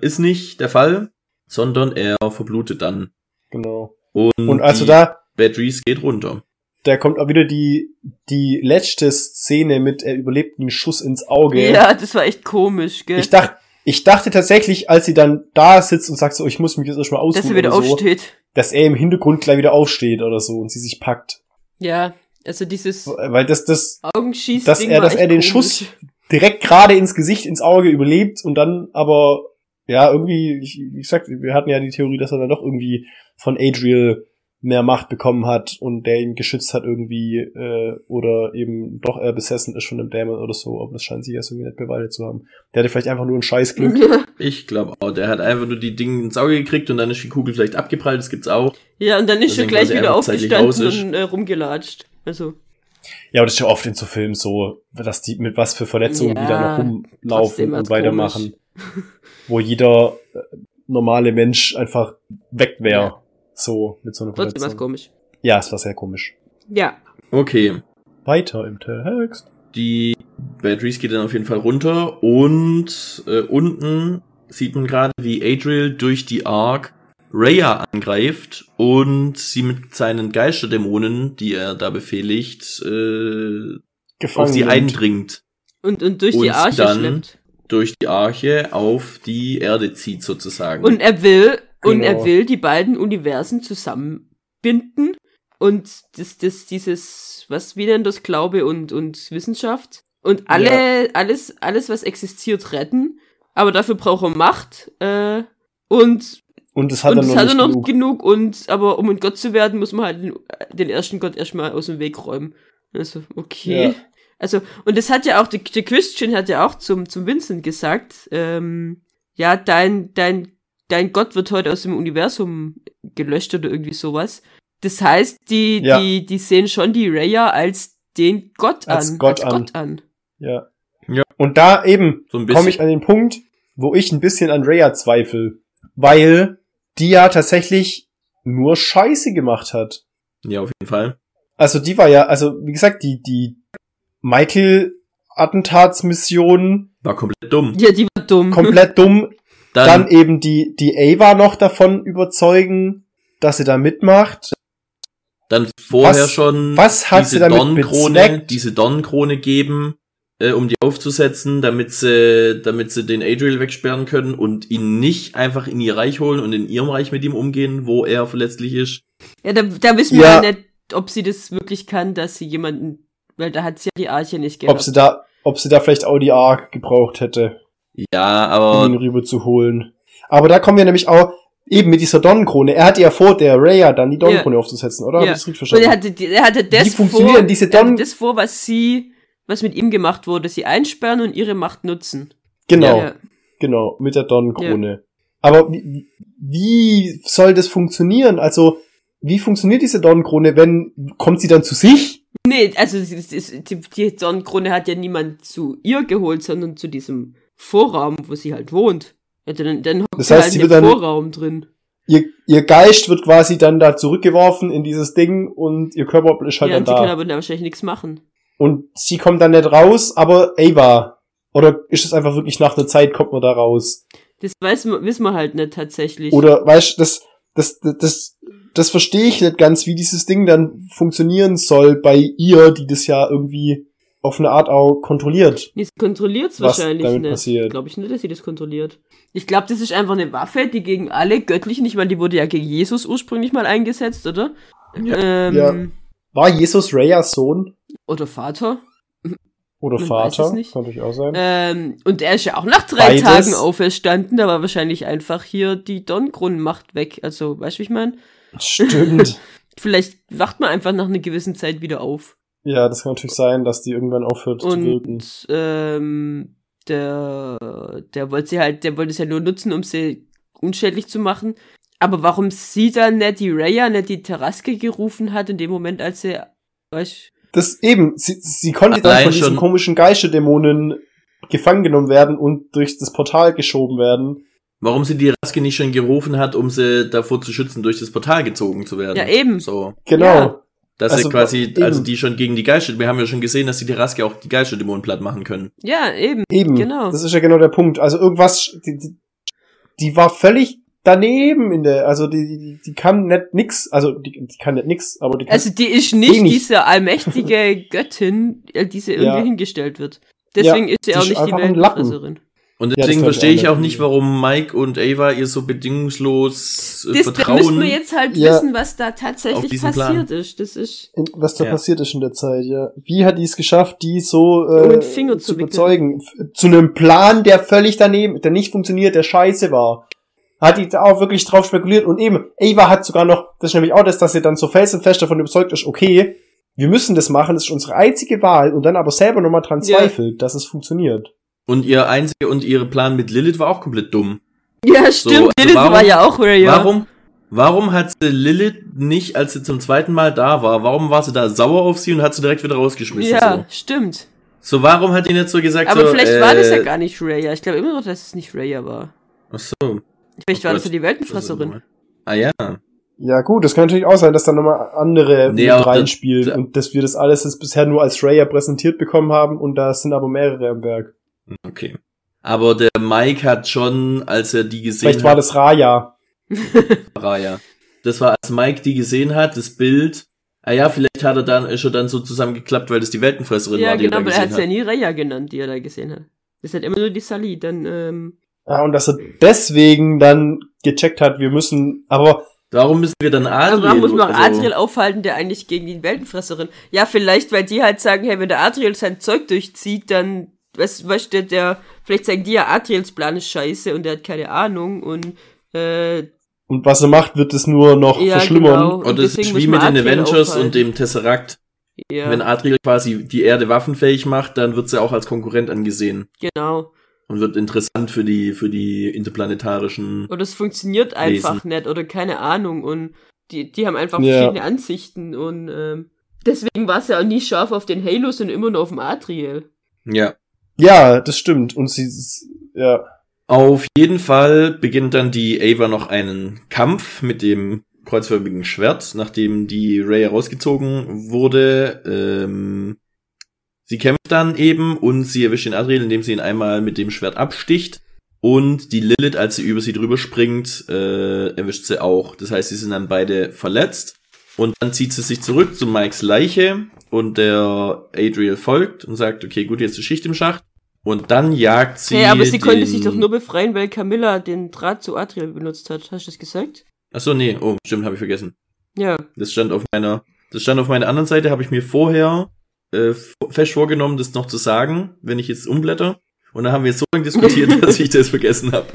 äh, ist nicht der Fall, sondern er verblutet dann. Genau. Und, Und also da, Batteries geht runter. da kommt auch wieder die, die letzte Szene mit, er überlebt einen Schuss ins Auge. Ja, das war echt komisch, gell? Ich dachte, ich dachte tatsächlich, als sie dann da sitzt und sagt so, ich muss mich jetzt erstmal dass ausruhen er wieder oder so, aufsteht. dass er im Hintergrund gleich wieder aufsteht oder so und sie sich packt. Ja, also dieses Weil das, das Augenschieß. dass er- dass er den Schuss- direkt gerade ins Gesicht, ins Auge überlebt und dann aber, ja, irgendwie, ich, wie gesagt, wir hatten ja die Theorie, dass er dann doch irgendwie von Adriel mehr Macht bekommen hat und der ihn geschützt hat irgendwie äh, oder eben doch er besessen ist von einem Dämon oder so, aber das scheint sich erst irgendwie nicht bewahrheitet zu haben. Der hatte vielleicht einfach nur ein Scheißglück. Ich glaube auch, der hat einfach nur die Dinge ins Auge gekriegt und dann ist die Kugel vielleicht abgeprallt, das gibt's auch. ja, und dann ist er gleich wieder aufgestanden und äh, rumgelatscht. Also, Ja, aber das ist ja oft in so Filmen so, dass die mit was für Verletzungen Ja, die da noch rumlaufen trotzdem und weitermachen. Wo jeder äh, normale Mensch einfach weg wäre. Ja. So, mit so einer trotzdem was Verletzung. komisch. Ja, es war sehr komisch. Ja. Okay. Weiter im Text. Die Batteries geht dann auf jeden Fall runter und äh, unten sieht man gerade, wie Adriel durch die Ark Rhea angreift und sie mit seinen Geisterdämonen, die er da befehligt, äh, auf sie nimmt. eindringt. Und, und durch Und die Arche dann- schleppt. Durch die Arche auf die Erde zieht sozusagen. Und er will, und Genau. er will die beiden Universen zusammenbinden und das, das, dieses, was, wie denn das Glaube und, und Wissenschaft und alle, alles, alles, was existiert, retten. Aber dafür braucht er Macht, äh, und, Und das hat und er das noch hat nicht er noch genug. genug. und, aber um ein Gott zu werden, muss man halt den, den ersten Gott erstmal aus dem Weg räumen. Also, okay. Ja. Also, und das hat ja auch, der, der Christian hat ja auch zum, zum Vincent gesagt, ähm, ja, dein, dein, dein Gott wird heute aus dem Universum gelöscht oder irgendwie sowas. Das heißt, die, Ja. die, die sehen schon die Raya als den Gott Als an. Gott als an. Gott an. Ja. Ja. Und da eben so ein komme ich an den Punkt, wo ich ein bisschen an Rhea zweifle. Weil die ja tatsächlich nur Scheiße gemacht hat. ja, auf jeden Fall. Also die war ja, also wie gesagt, die, die Michael-Attentatsmission War komplett dumm. Ja, die war dumm. komplett dumm. Dann, Dann eben die, die Ava noch davon überzeugen, dass sie da mitmacht. dann vorher Was- schon was hat sie diese bezweckt? diese Dornkrone geben, äh, um die aufzusetzen, damit sie, damit sie den Adriel wegsperren können und ihn nicht einfach in ihr Reich holen und in ihrem Reich mit ihm umgehen, wo er verletzlich ist. Ja, da, da wissen wir Ja. ja nicht, ob sie das wirklich kann, dass sie jemanden, weil da hat sie ja die Arche nicht gehabt. Ob sie da, ob sie da vielleicht auch die Ark gebraucht hätte, Ja, um aber ihn rüber zu holen. Aber da kommen wir nämlich auch eben mit dieser Dornenkrone. Er hatte ja vor, der Rhea dann die Dornenkrone aufzusetzen, oder? Hab Ja. ich das richtig Und verstanden? er hatte, die- er hatte das Wie funktionieren vor, diese er hatte Don- das vor, was sie, was mit ihm gemacht wurde, sie einsperren und ihre Macht nutzen. genau, Ja. genau, mit der Dornenkrone. Aber wie, wie soll das funktionieren? Also, wie funktioniert diese Dornenkrone, wenn, kommt sie dann zu sich? Nee, also die, die Sonnenkrone hat ja niemand zu ihr geholt, sondern zu diesem Vorraum, wo sie halt wohnt. Ja, dann, dann Das sie heißt, halt sie wird dann- Vorraum drin. Ihr, ihr Geist wird quasi dann da zurückgeworfen in dieses Ding und ihr Körper ist halt ja, dann und sie kann da. aber da wahrscheinlich nichts machen. Und sie kommt dann nicht raus, aber Ava. Oder ist es einfach wirklich nach einer Zeit kommt man da raus? Das weiß man, wissen wir halt nicht tatsächlich. Oder weißt du, das, das, das, das, das verstehe ich nicht ganz, wie dieses Ding dann funktionieren soll bei ihr, die das ja irgendwie auf eine Art auch kontrolliert. Nee, sie kontrolliert's was wahrscheinlich damit nicht. passiert. Glaube ich nicht, dass sie das kontrolliert. Ich glaube, das ist einfach eine Waffe, die gegen alle göttlichen, ich meine, die wurde ja gegen Jesus ursprünglich mal eingesetzt, oder? Ähm, Ja. War Jesus Reyas Sohn Oder Vater. oder Man Vater? Kann natürlich auch sein. Ähm, und er ist ja auch nach drei Beides. Tagen auferstanden, da war wahrscheinlich einfach hier die Dornkronenmacht weg. Also, weißt du, wie ich meine? Stimmt. Vielleicht wacht man einfach nach einer gewissen Zeit wieder auf. ja, das kann natürlich sein, dass die irgendwann aufhört zu wirken. Und ähm, der, der wollte sie halt, der wollte es ja nur nutzen, um sie unschädlich zu machen. Aber warum sie dann nicht die Raya, nicht die Taraske gerufen hat in dem Moment, als sie, weißt Das eben, sie, sie konnte dann Allein von diesen komischen Geisterdämonen gefangen genommen werden und durch das Portal geschoben werden. warum sie die Raske nicht schon gerufen hat, um sie davor zu schützen, durch das Portal gezogen zu werden. Ja, eben. So. Genau. Ja. Dass Also, sie quasi, eben. also die schon gegen die Geister, wir haben ja schon gesehen, dass sie die Raske auch die Geisterdämonen platt machen können. Ja, eben. Eben. Genau. Das ist ja genau der Punkt. Also irgendwas, die, die, die war völlig daneben in der, also die, die, die kann nicht nix, also die, die kann nicht nix, aber die kann, Also die ist nicht Wenig. diese allmächtige Göttin, äh, die sie irgendwie Ja. hingestellt wird. Deswegen ist sie auch nicht die. Weltfresserin. Und das deswegen ich verstehe ich auch nicht. warum Mike und Ava ihr so bedingungslos äh, Das, da müssen vertrauen. wir jetzt halt Ja. wissen, was da tatsächlich passiert Plan. ist. Das ist. in, was da Ja. passiert ist in der Zeit, ja. Wie hat die es geschafft, die so Um äh, den Finger zu zu überzeugen? Zu einem Plan, der völlig daneben, der nicht funktioniert, der scheiße war. Hat die da auch wirklich drauf spekuliert und eben, Ava hat sogar noch das ist nämlich auch das, dass sie dann so felsenfest davon überzeugt ist, okay, wir müssen das machen, das ist unsere einzige Wahl und dann aber selber nochmal dran Ja. zweifelt, dass es funktioniert. Und ihr einzige und ihre Plan mit Lilith war auch komplett dumm. Ja, stimmt. also Lilith warum- war ja auch Raya. Warum, warum hat sie Lilith nicht, als sie zum zweiten Mal da war, warum war sie da sauer auf sie und hat sie direkt wieder rausgeschmissen? Ja, stimmt. So, so warum hat die nicht so gesagt, Aber so, vielleicht äh, war das ja gar nicht Raya. Ich glaube immer noch, dass es nicht Raya war. Ach so. Vielleicht Oh war das ja die Weltenfresserin. Ah ja. Ja gut, das kann natürlich auch sein, dass dann nochmal andere Nee, mit aber reinspielen das- und dass wir das alles jetzt bisher nur als Raya präsentiert bekommen haben und da sind aber mehrere am Werk. Okay. Aber der Mike hat schon, als er die gesehen Vielleicht war hat, das Raya. Raya. Das war, als Mike die gesehen hat, das Bild. Ah ja, vielleicht hat er dann, ist er dann so zusammengeklappt, weil das die Weltenfresserin ja, war, die genau, er aber da er hat gesehen es ja hat. nie Raya genannt, die er da gesehen hat. Das hat immer nur die Sally. Dann, ähm, Ja, und dass er deswegen dann gecheckt hat, wir müssen, aber Darum müssen wir dann Adriel. aber warum muss man auch also- Adriel aufhalten, der eigentlich gegen die Weltenfresserin? Ja, vielleicht, weil die halt sagen, hey, wenn der Adriel sein Zeug durchzieht, dann, weißt weißt du, der, vielleicht sagen die ja, Adriels Plan ist scheiße und der hat keine Ahnung und, äh, und was er macht, wird es nur noch ja, verschlimmern. genau. Und das deswegen ist wie mit den Avengers aufhalten. und dem Tesseract. Ja, Wenn Adriel quasi die Erde waffenfähig macht, dann wird sie auch als Konkurrent angesehen. genau. Und wird interessant für die, für die interplanetarischen. Oder es funktioniert einfach Lesen. nicht oder keine Ahnung und die, die haben einfach Ja. verschiedene Ansichten und ähm, deswegen war es ja auch nie scharf auf den Halos und immer nur auf dem Adriel. Ja. Ja, das stimmt. Und sie, ja. Auf jeden Fall beginnt dann die Ava noch einen Kampf mit dem kreuzförmigen Schwert, nachdem die Ray rausgezogen wurde. Ähm, sie kämpft dann eben und sie erwischt den Adriel, indem sie ihn einmal mit dem Schwert absticht. Und die Lilith, als sie über sie drüber springt, äh, erwischt sie auch. Das heißt, sie sind dann beide verletzt. Und dann zieht sie sich zurück zu Mikes Leiche und der Adriel folgt und sagt, okay, gut, jetzt ist Schicht im Schacht. Und dann jagt sie. hey, aber sie konnte sich doch nur befreien, weil Camilla den Draht zu Adriel benutzt hat. Hast du das gesagt? Ach so, nee, oh, stimmt, habe ich vergessen. Ja. Das stand auf meiner, das stand auf meiner anderen Seite, habe ich mir vorher äh, fest vorgenommen, das noch zu sagen, wenn ich jetzt umblätter. Und dann haben wir jetzt so lange diskutiert, dass ich das vergessen habe.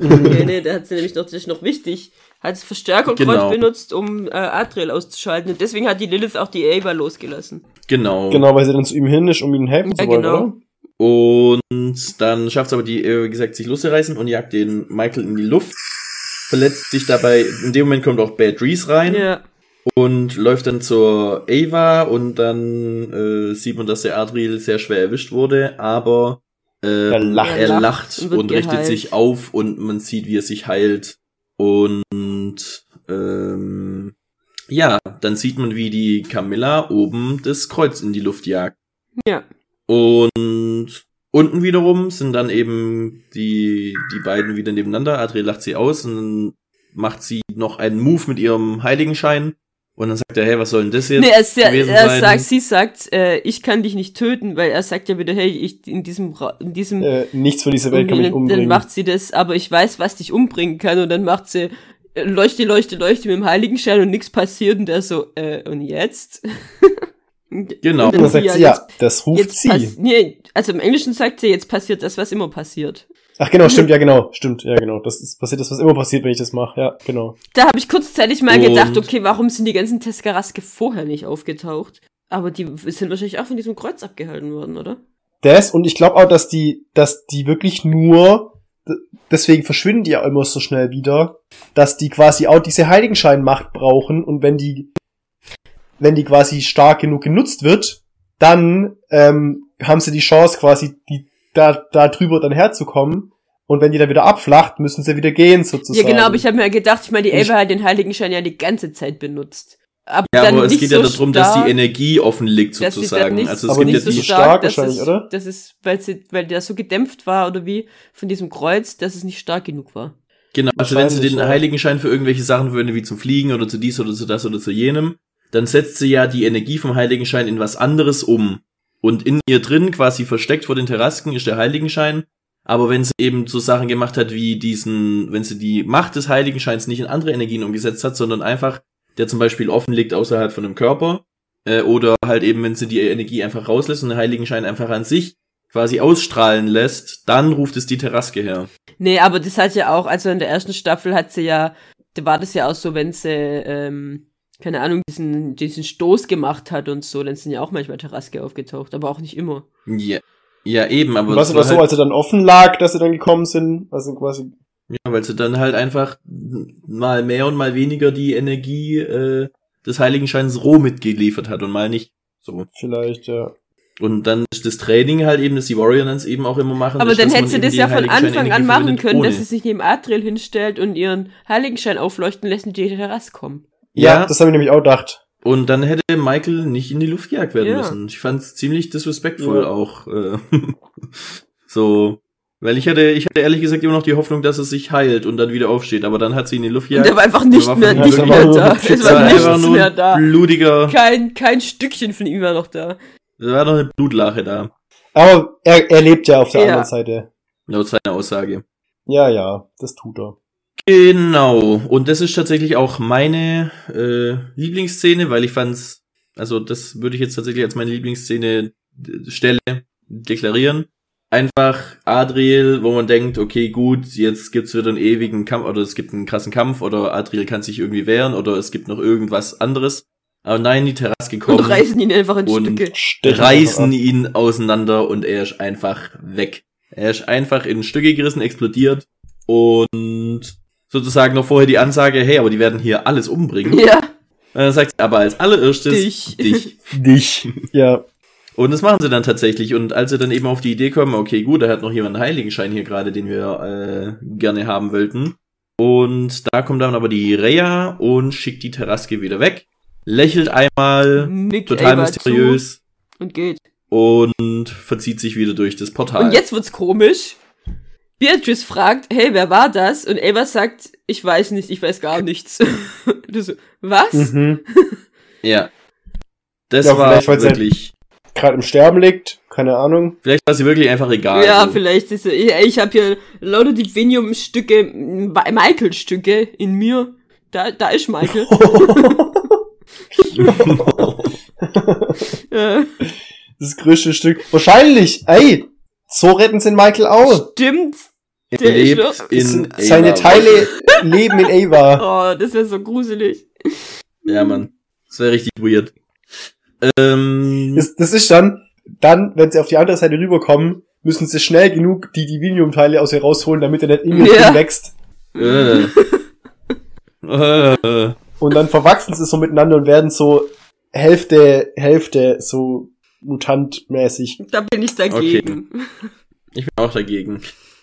nee, nee, da hat sie nämlich noch, das ist noch wichtig, hat das Verstärkerkreuz Genau. benutzt, um äh, Adriel auszuschalten. Und deswegen hat die Lilith auch die Ava losgelassen. Genau. Genau, weil sie dann zu ihm hin ist, um ihm helfen Ja, zu wollen, genau. oder? Und dann schafft es aber die, äh, wie gesagt, sich loszureißen und jagt den Michael in die Luft. Verletzt sich dabei, in dem Moment kommt auch Bad Reese rein. Ja. Und läuft dann zur Ava und dann äh, sieht man, dass der Adriel sehr schwer erwischt wurde, aber äh, Er lacht. er lacht und und richtet geheilt. sich auf und man sieht, wie er sich heilt und ähm, ja, dann sieht man, wie die Camilla oben das Kreuz in die Luft jagt. Ja. Und unten wiederum sind dann eben die, die beiden wieder nebeneinander. Adriel lacht sie aus und dann macht sie noch einen Move mit ihrem Heiligenschein. Und dann sagt er, hey, was soll denn das jetzt Nee, er, ist gewesen er sein? sagt, sie sagt, äh, ich kann dich nicht töten, weil er sagt ja wieder, hey, ich in diesem, in diesem, Äh, nichts von dieser Welt kann mich dann, dann umbringen. macht sie das, aber ich weiß, was dich umbringen kann und dann macht sie äh, leuchte, leuchte, leuchte mit dem Heiligenschein und nichts passiert und der so, äh, und jetzt? Genau. Und dann sagt sie, ja, das ruft jetzt sie. nee, also im Englischen sagt sie, jetzt passiert das, was immer passiert. Ach genau, stimmt, ja genau, stimmt, ja genau. Das ist passiert das, was immer passiert, wenn ich das mache. Ja, genau. Da habe ich kurzzeitig mal Und- gedacht, okay, warum sind die ganzen Teskaraske vorher nicht aufgetaucht? Aber die sind wahrscheinlich auch von diesem Kreuz abgehalten worden, oder? Das und ich glaube auch, dass die, dass die wirklich nur, deswegen verschwinden die ja immer so schnell wieder, dass die quasi auch diese Heiligenscheinmacht brauchen und wenn die, wenn die quasi stark genug genutzt wird, dann ähm, haben sie die Chance quasi, die da, da drüber dann herzukommen. Und wenn die dann wieder abflacht, müssen sie wieder gehen sozusagen. Ja, genau, aber ich habe mir gedacht, ich meine, die Ava hat den Heiligenschein ja die ganze Zeit benutzt. Aber Ja, dann aber es geht so ja darum, dass stark, die Energie offen liegt, dass sie dann sozusagen. nicht, also es Aber gibt nicht ja so die, stark stark, dass wahrscheinlich, es, oder? Das ist, weil sie, weil der so gedämpft war oder wie von diesem Kreuz, dass es nicht stark genug war. genau, also wenn sie den ja. Heiligenschein für irgendwelche Sachen verwendet, wie zum Fliegen oder zu dies oder zu das oder zu jenem, dann setzt sie ja die Energie vom Heiligenschein in was anderes um. Und in ihr drin, quasi versteckt vor den Terrasken, ist der Heiligenschein. Aber wenn sie eben so Sachen gemacht hat wie diesen, wenn sie die Macht des Heiligenscheins nicht in andere Energien umgesetzt hat, sondern einfach, der zum Beispiel offen liegt außerhalb von einem Körper, äh, oder halt eben, wenn sie die Energie einfach rauslässt und den Heiligenschein einfach an sich quasi ausstrahlen lässt, dann ruft es die Terraske her. Nee, aber das hat ja auch, also in der ersten Staffel hat sie ja da war das ja auch so, wenn sie, ähm, keine Ahnung, diesen, diesen Stoß gemacht hat und so, dann sind ja auch manchmal Taraske aufgetaucht, aber auch nicht immer. Ja, ja eben, aber Was war so, halt, als er dann offen lag, dass sie dann gekommen sind? Also quasi, ja, weil sie dann halt einfach mal mehr und mal weniger die Energie äh, des Heiligenscheins roh mitgeliefert hat und mal nicht so. vielleicht, ja. Und dann ist das Training halt eben, dass die Warrior dann eben auch immer machen. Aber ist, dann hätte sie das ja von Anfang an machen können, ohne. dass sie sich neben Adriel hinstellt und ihren Heiligenschein aufleuchten lässt und die Terrasse kommen. Ja, Ja. das habe ich nämlich auch gedacht. Und dann hätte Michael nicht in die Luft gejagt werden Ja. müssen. Ich fand es ziemlich disrespektvoll Ja. auch. Äh, so. Weil ich hatte, ich hatte ehrlich gesagt immer noch die Hoffnung, dass es sich heilt und dann wieder aufsteht, aber dann hat sie in die Luft Und der war gejagt. einfach nicht war mehr, nicht mehr da. Es war war nichts nur mehr ein da. blutiger, Kein, kein Stückchen von ihm war noch da. da war noch eine Blutlache da, Aber er, er lebt ja auf der Ja. anderen Seite. laut seiner Aussage. Ja, ja, das tut er. Genau. Und das ist tatsächlich auch meine äh, Lieblingsszene, weil ich fand's, also das würde ich jetzt tatsächlich als meine Lieblingsszene äh, Stelle deklarieren. Einfach Adriel, wo man denkt, okay, gut, jetzt gibt's wieder einen ewigen Kampf oder es gibt einen krassen Kampf oder Adriel kann sich irgendwie wehren oder es gibt noch irgendwas anderes. Aber nein, die Terrasse Und gekommen, reißen ihn einfach in Und- Stücke. Reißen ihn auseinander und er ist einfach weg. Er ist einfach in Stücke gerissen, explodiert und sozusagen noch vorher die Ansage, hey, aber die werden hier alles umbringen. Ja, Und dann sagt sie, aber als allererstes dich. dich. Dich. Ja. Und das machen sie dann tatsächlich. Und als sie dann eben auf die Idee kommen, okay, gut, da hat noch jemand einen Heiligenschein hier gerade, den wir äh, gerne haben wollten. Und da kommt dann aber die Reya und schickt die Terraske wieder weg. Lächelt einmal, Nickt total Ava mysteriös und geht. und verzieht sich wieder durch das Portal. Und jetzt wird's komisch. Beatrice fragt, hey, wer war das? Und Ava sagt, ich weiß nicht, ich weiß gar nichts. du so, was? Mhm. Ja. Das Ja, war sie wirklich. Gerade im Sterben liegt, keine Ahnung. Vielleicht war sie wirklich einfach egal. Ja, so. vielleicht ist er, ich, ich habe hier lauter Divinium-Stücke, Michael-Stücke in mir. Da, da ist Michael. äh, Das größte Stück. Wahrscheinlich, ey, so retten sie den Michael auch. stimmt. Er Der lebt in Seine Ava. Teile leben in Ava. Oh, das wäre so gruselig. Ja, Mann. Das wäre richtig weird. Ähm, Das, das ist dann, dann, wenn sie auf die andere Seite rüberkommen, müssen sie schnell genug die Divinium-Teile aus ihr rausholen, damit er nicht in ihr Ja. drin wächst. äh, äh, Und dann verwachsen sie so miteinander und werden so Hälfte, Hälfte so mutantmäßig. Da bin ich dagegen. ich bin auch dagegen.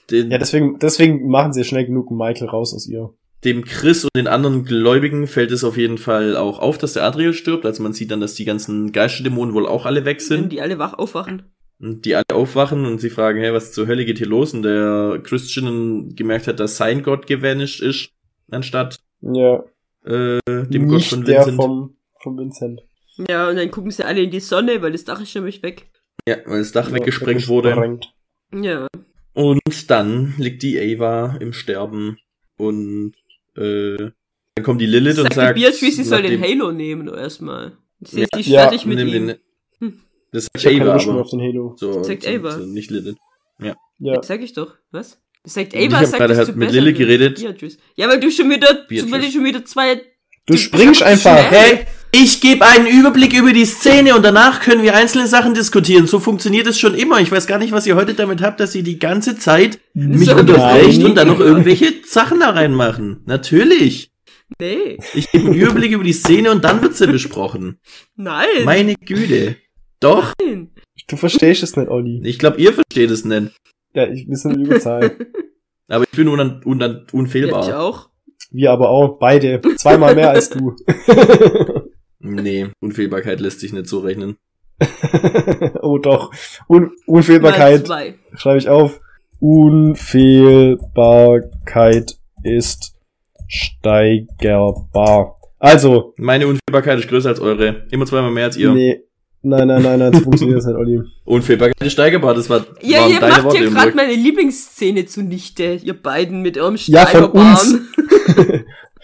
Den, Ja, deswegen, deswegen machen sie schnell genug Michael raus aus ihr. dem Chris und den anderen Gläubigen fällt es auf jeden Fall auch auf, dass der Adriel stirbt. Also man sieht dann, dass die ganzen Geisterdämonen wohl auch alle weg Wenn sind. die alle wach aufwachen. Und die alle aufwachen und sie fragen, hey, was zur Hölle geht hier los? Und der Christian gemerkt hat, dass sein Gott gevanished ist, anstatt Ja. äh, dem Gott Nicht von der Vincent. vom, vom Vincent. Ja, und dann gucken sie alle in die Sonne, weil das Dach ist nämlich weg. ja, weil das Dach Ja, weggesprengt wurde. Ja. Und dann liegt die Ava im Sterben und äh, dann kommt die Lilith und Sagt sagt, Beatrice, sie soll den Halo nehmen erstmal. Sie ist Ja. nicht Ja, fertig mit nimm ihm. den, Hm. das Ich sagt keine Ava aber. auf den Halo. So, Sagt so, Ava. So, nicht Lilith. Ja. Das sag ich doch. Was? Das sagt ich Ava, hab sagt gerade halt mit mit geredet. Beatrice. Ja, weil du schon wieder, Beatrice. weil du schon wieder zwei. Du Du springst einfach. schnell. Hey, ich gebe einen Überblick über die Szene und danach können wir einzelne Sachen diskutieren. So funktioniert es schon immer. Ich weiß gar nicht, was ihr heute damit habt, dass ihr die ganze Zeit mich So, unterbrecht und dann noch irgendwelche Sachen da reinmachen. Natürlich. Nee. Ich gebe einen Überblick über die Szene und dann wird sie besprochen. Nein. Meine Güte. Doch. Nein. Du verstehst es nicht, Olli. Ich glaube, ihr versteht es nicht. Ja, ich, wir sind in Überzahl. Aber ich bin unan, unan, Ja, ich unfehlbar. auch. Wir aber auch, beide. Zweimal mehr als du. Nee, Unfehlbarkeit lässt sich nicht so rechnen. oh doch. Un Unfehlbarkeit, schreibe ich auf. Unfehlbarkeit ist steigerbar. Also, Meine Unfehlbarkeit ist größer als eure. Immer zweimal mehr als ihr. nee. Nein, nein, nein, nein, so funktioniert das nicht, Olli. Unfehlbarkeit ist steigerbar. Das war, Ja, waren ihr deine macht Worte hier gerade meine Lieblingsszene zunichte, ihr beiden mit eurem Ja, von Steigerbahn.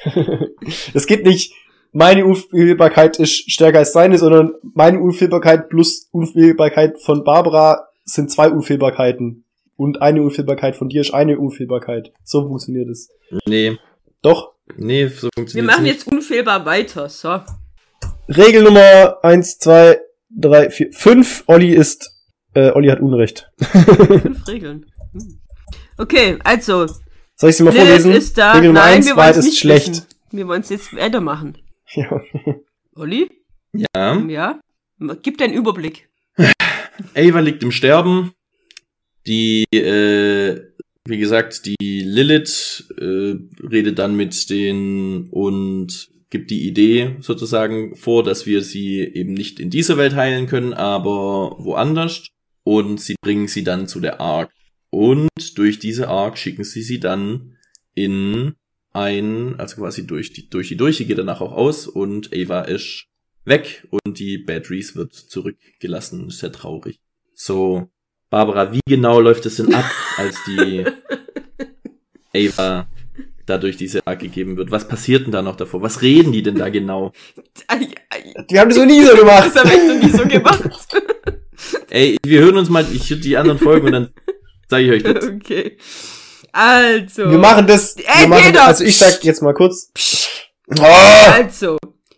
Es geht nicht, meine Unfehlbarkeit ist stärker als deine, sondern meine Unfehlbarkeit plus Unfehlbarkeit von Barbara sind zwei Unfehlbarkeiten. Und eine Unfehlbarkeit von dir ist eine Unfehlbarkeit. So funktioniert es. Nee, Doch, Nee, so Wir funktioniert machen nicht. jetzt unfehlbar weiter. So. Regel Nummer eins, zwei, drei, vier, fünf. Olli ist, äh, Olli hat Unrecht. Fünf Regeln. Hm. Okay, also. Soll ich sie mal Lilith vorlesen? ist da. Regel Nummer Nein, eins, wir es ist nicht schlecht. wissen. Wir wollen es jetzt weitermachen. Ja. Olli? Ja. Ja? Gib deinen Überblick. Ava liegt im Sterben. Die, äh, wie gesagt, die Lilith äh, redet dann mit denen und gibt die Idee sozusagen vor, dass wir sie eben nicht in dieser Welt heilen können, aber woanders. Und sie bringen sie dann zu der Ark. Und durch diese Ark schicken sie sie dann in ein, also quasi durch die, durch die durch, die geht danach auch aus und Ava ist weg und die Batteries wird zurückgelassen. Ist sehr traurig. So, Barbara, wie genau läuft es denn ab, als die Ava da durch diese Arc gegeben wird? Was passiert denn da noch davor? Was reden die denn da genau? Wir haben das noch nie so gemacht. Das habe ich noch nie so gemacht. Ey, wir hören uns mal ich, die anderen Folgen und dann sage ich euch das. okay. Also. Wir machen das. Ey, wir machen, Peter! also ich sag jetzt mal kurz. Oh, Also,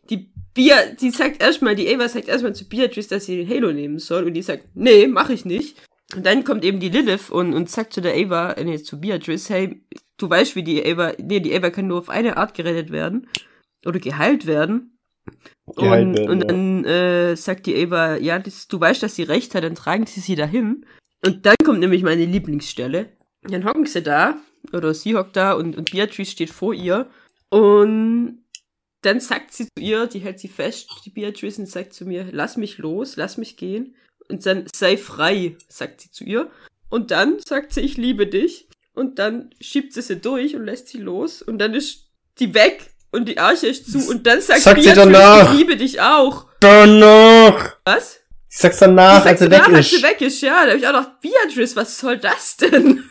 die Bia, die sagt erstmal, die Ava sagt erstmal zu Beatrice, dass sie den Halo nehmen soll und die sagt, nee, mach ich nicht. Und dann kommt eben die Lilith und, und sagt zu der Ava, äh, nee, zu Beatrice, hey, du weißt, wie die Ava, nee, die Ava kann nur auf eine Art gerettet werden. Oder geheilt werden. Geheilt und werden, und ja. dann äh, sagt die Ava, ja, das, du weißt, dass sie recht hat, dann tragen sie sie dahin. Und dann kommt nämlich meine Lieblingsstelle. Dann hocken sie da, oder sie hockt da und, und Beatrice steht vor ihr. Und dann sagt sie zu ihr, die hält sie fest, die Beatrice, und sagt zu mir, lass mich los, lass mich gehen. Und dann sei frei, sagt sie zu ihr. Und dann sagt sie, ich liebe dich. Und dann schiebt sie sie durch und lässt sie los. Und dann ist die weg und die Arche ist zu. Und dann sagt, Sagt sie Beatrice, danach. ich liebe dich auch. danach. Was? Ich sag's danach, als sagt danach, weg als sie ist. weg ist, ja. Da hab ich auch gedacht, Beatrice, was soll das denn?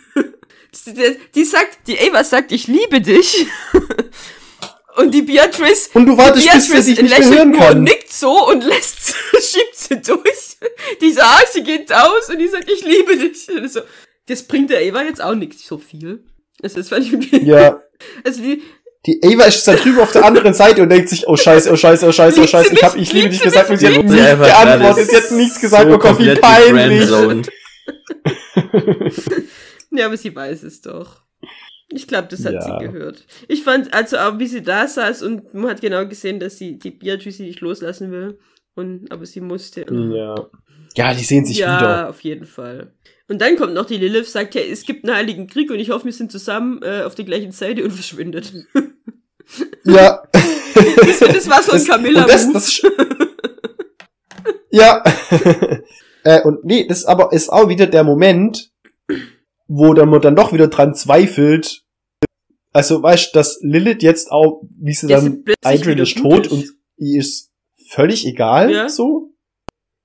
Die, sagt, die Ava sagt, ich liebe dich. Und die Beatrice, Und du wartest, die bis sie sich nicht mehr lächelt hören kann. und nickt so und lässt, schiebt sie durch. Die sagt, sie geht aus und die sagt, ich liebe dich. So, das bringt der Ava jetzt auch nicht so viel. Also das fand ich Ja. also die, Die Ava ist da drüben auf der anderen Seite und denkt sich, oh scheiße, oh scheiße, oh scheiße, oh scheiße, ich hab ich liebe dich gesagt und sie hat Liebt nicht sie einfach geantwortet, sie hat nichts gesagt, so oh Gott, wie peinlich. Ja, aber sie weiß es doch. Ich glaube, das hat Ja. sie gehört. Ich fand, also auch wie sie da saß und man hat genau gesehen, dass sie die Beatrice sie nicht loslassen will. Und, aber sie musste. Ja. Ja, die sehen sich ja, wieder. auf jeden Fall. Und dann kommt noch die Lilith, sagt ja, es gibt einen heiligen Krieg und ich hoffe, wir sind zusammen äh, auf der gleichen Seite und verschwindet. Ja. das, das war so ein camilla das, das, Ja. äh, und nee, das aber ist auch wieder der Moment, wo dann man dann doch wieder dran zweifelt. Also, weißt du, dass Lilith jetzt auch, wie sie dann, Adrian ist tot ist. und ihr ist völlig egal, Ja. so.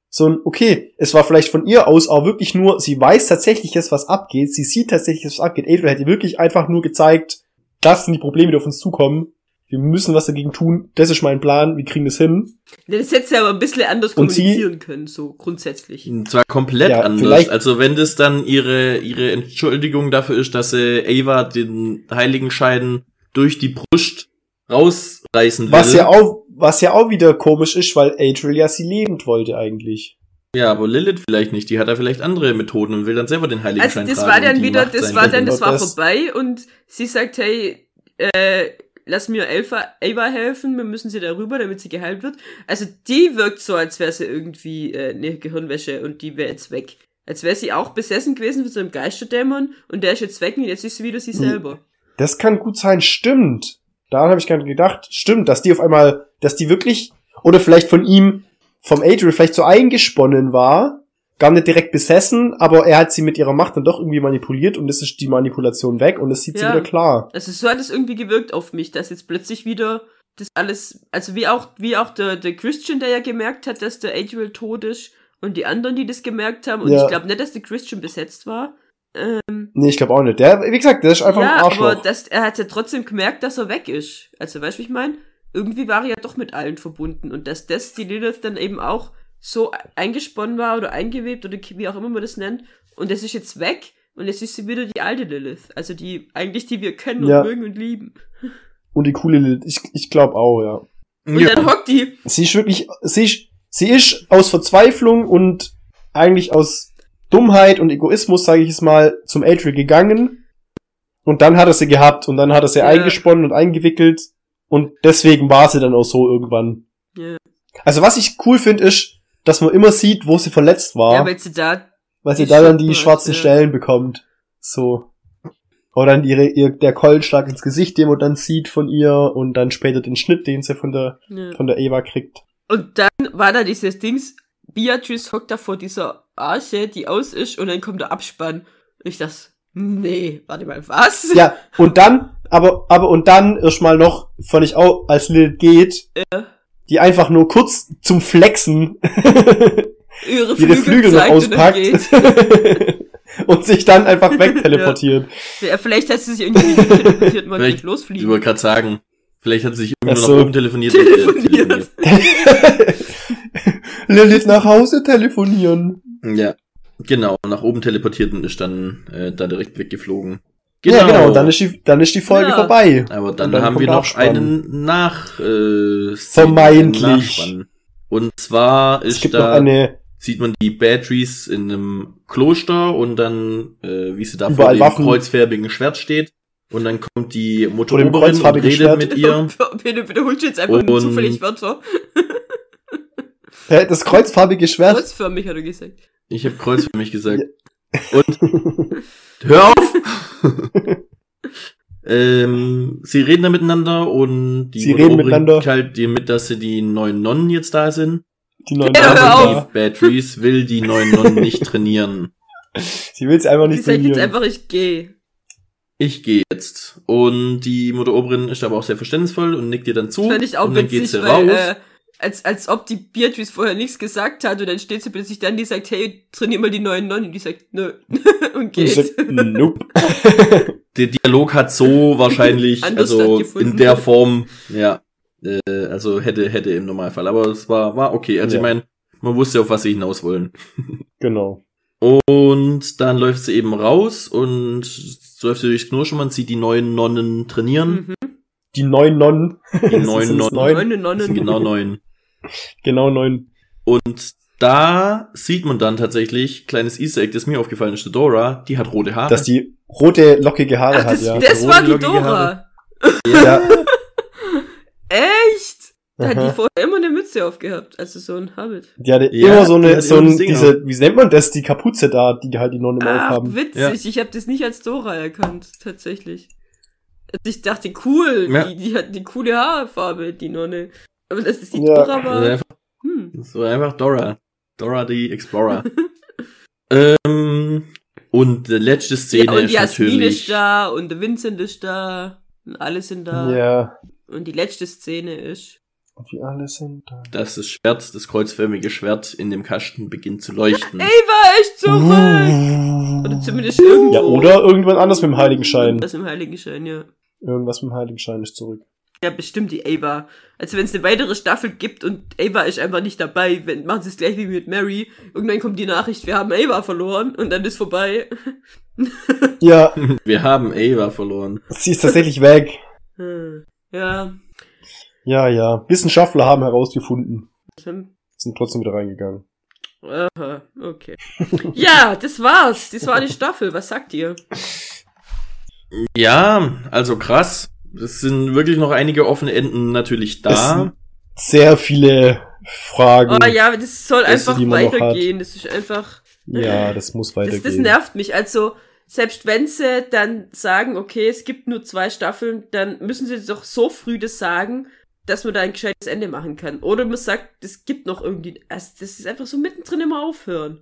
So ein, okay, es war vielleicht von ihr aus auch wirklich nur, sie weiß tatsächlich jetzt, was abgeht, sie sieht tatsächlich, was abgeht. Adrian hätte wirklich einfach nur gezeigt, das sind die Probleme, die auf uns zukommen. Wir müssen was dagegen tun. Das ist mein Plan. Wir kriegen das hin. Das hätte sie aber ein bisschen anders Und sie- kommunizieren können, so grundsätzlich. Und zwar komplett Ja, anders. Also wenn das dann ihre, ihre Entschuldigung dafür ist, dass sie Ava den Heiligenschein durch die Brust rausreißen will. Was ja auch, was ja auch wieder komisch ist, weil Adriel ja sie lebend wollte eigentlich. Ja, aber Lilith vielleicht nicht. Die hat da vielleicht andere Methoden und will dann selber den Also Heiligenschein das tragen. war und dann wieder, das war dann, das Genau war das. vorbei und sie sagt, hey, äh, lass mir Elfa, Ava helfen, wir müssen sie darüber, damit sie geheilt wird. Also die wirkt so, als wäre sie irgendwie äh, eine Gehirnwäsche und die wäre jetzt weg. Als wäre sie auch besessen gewesen von so einem Geisterdämon und der ist jetzt weg und jetzt ist sie wieder sie Hm. selber. Das kann gut sein, stimmt. Daran habe ich gar nicht gedacht. Stimmt, dass die auf einmal, dass die wirklich, oder vielleicht von ihm, vom Adriel vielleicht so eingesponnen war, gar nicht direkt besessen, aber er hat sie mit ihrer Macht dann doch irgendwie manipuliert und es ist die Manipulation weg und es sieht sie Ja. wieder klar. Also so hat es irgendwie gewirkt auf mich, dass jetzt plötzlich wieder das alles, also wie auch, wie auch der, der Christian, der ja gemerkt hat, dass der Adriel tot ist und die anderen, die das gemerkt haben und Ja. ich glaube nicht, dass der Christian besetzt war. Ähm, Nee, ich glaube auch nicht. Der, wie gesagt, der ist einfach ein ja, Arschloch. aber das, er hat ja trotzdem gemerkt, dass er weg ist. Also weißt du, wie ich meine? Irgendwie war er ja doch mit allen verbunden und dass das die Lilith dann eben auch so eingesponnen war oder eingewebt oder wie auch immer man das nennt und das ist jetzt weg und jetzt ist sie wieder die alte Lilith, also die eigentlich die wir kennen Ja. und mögen und lieben. Und die coole Lilith. Ich, ich glaube auch, ja. Und dann hockt die. Sie ist wirklich, sie ist, sie ist aus Verzweiflung und eigentlich aus Dummheit und Egoismus, sage ich es mal, zum Adriel gegangen. Und dann hat er sie gehabt und dann hat er sie Ja. eingesponnen und eingewickelt. Und deswegen war sie dann auch so irgendwann. Ja, Also was ich cool finde, ist, dass man immer sieht, wo sie verletzt war. ja weil sie da. weil sie da dann die schwarzen ja. Stellen bekommt. So. Oder dann ihre, ihr, der Keulenschlag ins Gesicht, den man dann sieht von ihr und dann später den Schnitt, den sie von der, Ja. von der Eva kriegt. Und dann war da dieses Dings, Beatrice hockt da vor dieser Arche, die aus ist, und dann kommt der Abspann. Ich dachte, nee, warte mal, was? Ja, und dann, aber, aber und dann erstmal noch, fand ich auch, als Lilith geht, Ja. Die einfach nur kurz zum Flexen Ihre ihre Flügel noch auspackt und sich dann einfach wegteleportiert. Ja, vielleicht hat sie sich irgendwie nicht teleportiert und wollte Vielleicht- nicht Ich losfliegen. wollte gerade sagen, vielleicht hat sie sich irgendwie so. nur nach oben telefoniert. Telefoniert. Lilith nach Hause telefonieren. Ja, genau. Nach oben teleportiert und ist dann äh, da direkt weggeflogen. Ja, genau, dann ist die, dann ist die Folge Ja. vorbei. Aber dann, dann haben wir noch Abspann. einen nach äh, Vermeintlich. einen. Und zwar Es ist gibt da noch eine, sieht man die Batteries in einem Kloster und dann äh, wie sie da vor dem Waffen. kreuzförmigen Schwert steht und dann kommt die Motoroberin und redet Schwert. mit ihr. Bitte wiederholst du jetzt einfach nur Und- zufällig Wörter. Hä, das kreuzfarbige Schwert. Kreuzförmig, hat er gesagt. Ich habe Kreuz für mich gesagt. Und hör auf! ähm, sie reden da miteinander und die Sie reden miteinander. teilt dir mit, dass sie die neuen Nonnen jetzt da sind. Die neuen Ja, auf. die Batteries will die neuen Nonnen nicht trainieren. Sie will es einfach nicht sagt jetzt trainieren. einfach, ich gehe. Ich gehe jetzt. Und die Mutteroberin ist aber auch sehr verständnisvoll und nickt dir dann zu. Fand ich auch und dann geht witzig, sie weil, raus. äh, als, als ob die Beatrice vorher nichts gesagt hat und dann steht sie plötzlich dann, die sagt, hey, trainier mal die neuen Nonnen. Und die sagt, nö. und Und geht. sagt, nope. der Dialog hat so wahrscheinlich, also in der Form, ja, äh, also hätte, hätte im Normalfall. Aber es war, war okay. Also Ja. ich meine, man wusste, auf was sie hinaus wollen. Genau. Und dann läuft sie eben raus und so läuft sie durchs Knirsch und man sieht die neuen Nonnen trainieren. Mhm. Die neun Nonnen. Die es Nonnen. neun? Nonnen. sind genau neun. Genau neun. Und da sieht man dann tatsächlich, kleines Easter Egg, das mir aufgefallen ist, Dora, die hat rote Haare. Dass die rote, lockige Haare Ach, hat, das, ja. das Rote, war die Dora. Haare. ja. Echt? Da hat die vorher immer eine Mütze aufgehabt. Also so ein Habit. Die hatte Ja, immer so die eine, so ein, diese, wie nennt man das, die Kapuze da, die halt die Nonnen immer Ach, aufhaben. witzig. Ja. Ich habe das nicht als Dora erkannt, tatsächlich. Also Ich dachte, cool, Ja. die, die hat die coole Haarfarbe, die Nonne. Aber dass das die Ja. Dora Also war. einfach, Hm. das war einfach Dora. Dora die Explorer. ähm, und die letzte Szene Ja, und ist Jasmin natürlich. ist da und der Vincent ist da und alle sind da. Ja. Und die letzte Szene ist. Und wie alle sind da. dass das Schwert, das kreuzförmige Schwert in dem Kasten beginnt zu leuchten. Ava ist zurück! Oder zumindest irgendwo. Ja, oder irgendwann anders mit dem Heiligenschein. Was im Heiligenschein, ja. Irgendwas mit dem Heiligenschein ist zurück. Ja, bestimmt die Ava. Also wenn es eine weitere Staffel gibt und Ava ist einfach nicht dabei, wenn, machen sie es gleich wie mit Mary. Irgendwann kommt die Nachricht, wir haben Ava verloren und dann ist vorbei. Ja, Wir haben Ava verloren. sie ist tatsächlich weg. Hm. Ja. Ja, ja. Wissenschaftler haben herausgefunden. Hm. Sind trotzdem wieder reingegangen. Aha, okay. ja, das war's. Das war die Staffel. Was sagt ihr? Ja, also krass. Es sind wirklich noch einige offene Enden natürlich Es da. sind sehr viele Fragen. Oh ja, das soll Das, einfach weitergehen. Das ist einfach. Ja, das muss Das, weitergehen. das nervt mich. Also, selbst wenn sie dann sagen, okay, es gibt nur zwei Staffeln, dann müssen sie doch so früh das sagen, dass man da ein gescheites Ende machen kann. Oder man sagt, es gibt noch irgendwie. Also das ist einfach so mittendrin immer aufhören.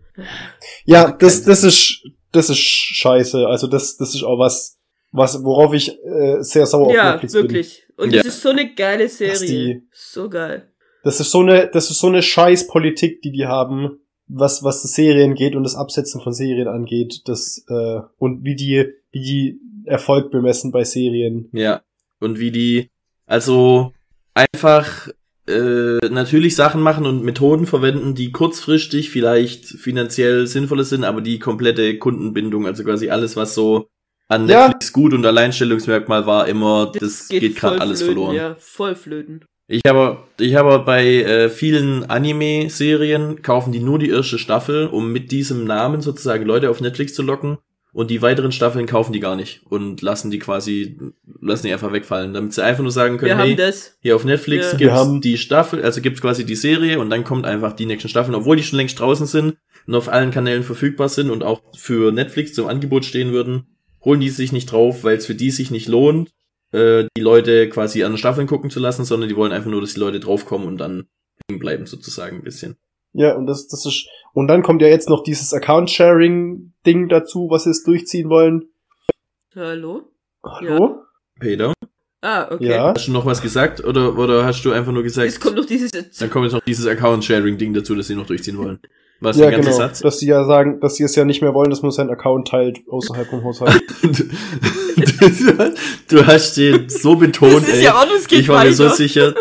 Ja, das, das ist, das ist scheiße. Also das, das ist auch was, was, worauf ich äh, sehr sauer auf ja, Netflix bin. wirklich. Und Ja. das ist so eine geile Serie. die- So geil. Das ist so eine, das ist so eine scheiß Politik, die die haben, was, was das Serien geht und das Absetzen von Serien angeht, das, äh, und wie die, wie die Erfolg bemessen bei Serien. Ja. Und wie die, also einfach äh, natürlich Sachen machen und Methoden verwenden, die kurzfristig vielleicht finanziell sinnvoller sind, aber die komplette Kundenbindung, also quasi alles, was so an Ja. Netflix gut und Alleinstellungsmerkmal war immer, das, geht, gerade voll alles flöten, verloren. Ja, voll flöten. Ich habe, ich habe bei äh, vielen Anime-Serien kaufen die nur die erste Staffel, um mit diesem Namen sozusagen Leute auf Netflix zu locken. Und die weiteren Staffeln kaufen die gar nicht und lassen die quasi, lassen die einfach wegfallen, damit sie einfach nur sagen können, Wir hey, haben das. hier auf Netflix Ja. Wir gibt's haben- die Staffel, also gibt's quasi die Serie und dann kommt einfach die nächsten Staffeln, obwohl die schon längst draußen sind und auf allen Kanälen verfügbar sind und auch für Netflix zum Angebot stehen würden, holen die sich nicht drauf, weil es für die sich nicht lohnt, äh, die Leute quasi an den Staffeln gucken zu lassen, sondern die wollen einfach nur, dass die Leute draufkommen und dann hängen bleiben sozusagen ein bisschen. Ja, und das, das ist, und dann kommt ja jetzt noch dieses Account-Sharing-Ding dazu, was sie jetzt durchziehen wollen. Hallo? Hallo? Peter, Ah, okay. Ja. hast du noch was gesagt oder, oder hast du einfach nur gesagt, Es kommt noch dieses. dann kommt jetzt noch dieses Account-Sharing-Ding dazu, das sie noch durchziehen wollen. Was Ja, der ganze genau. Satz? Dass sie ja sagen, dass sie es ja nicht mehr wollen, dass man seinen Account teilt außerhalb vom Haushalt. du, du hast den so betont, Das ist ey. ja auch, das geht ich war mir so weiter. sicher,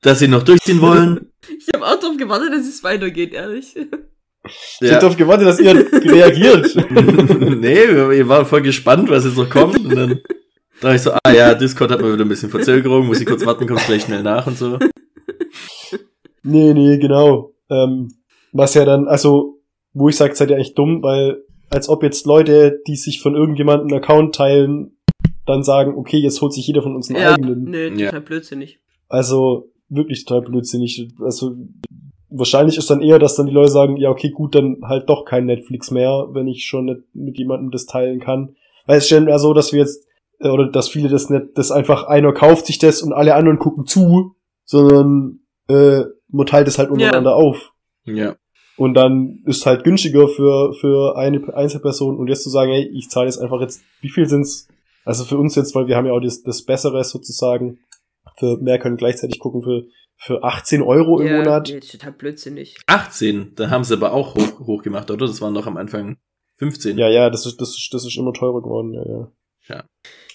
dass sie noch durchziehen wollen. Ich habe auch darauf gewartet, dass es weitergeht, ehrlich. Ich hab darauf gewartet, dass ihr reagiert. nee, wir, waren voll gespannt, was jetzt noch kommt. Und dann dachte ich so, ah ja, Discord hat mal wieder ein bisschen Verzögerung, muss ich kurz warten, kommt gleich schnell nach und so. Nee, nee, genau. Ähm, was ja dann, also, wo ich sage, seid ihr eigentlich dumm, weil als ob jetzt Leute, die sich von irgendjemandem einen Account teilen, dann sagen, okay, jetzt holt sich jeder von uns einen ja, eigenen. nee, Ja. total blödsinnig. Also wirklich total blödsinnig. Also wahrscheinlich ist dann eher, dass dann die Leute sagen, ja, okay, gut, dann halt doch kein Netflix mehr, wenn ich schon nicht mit jemandem das teilen kann. Weil es ist ja so, dass wir jetzt, äh, oder dass viele das nicht, dass einfach einer kauft sich das und alle anderen gucken zu, sondern äh, man teilt es halt untereinander auf. Ja. Und dann ist halt günstiger für, für eine Einzelperson und jetzt zu sagen, hey, ich zahle jetzt einfach jetzt, wie viel sind's? Also für uns jetzt, weil wir haben ja auch das, das Bessere sozusagen, für mehr können gleichzeitig gucken, für, für 18 Euro im ja, Monat. Nee, total blödsinnig. 18, da haben sie aber auch hoch, hoch gemacht, oder? Das waren doch am Anfang 15. Ja, ja, das ist, das ist, das ist immer teurer geworden, ja, ja.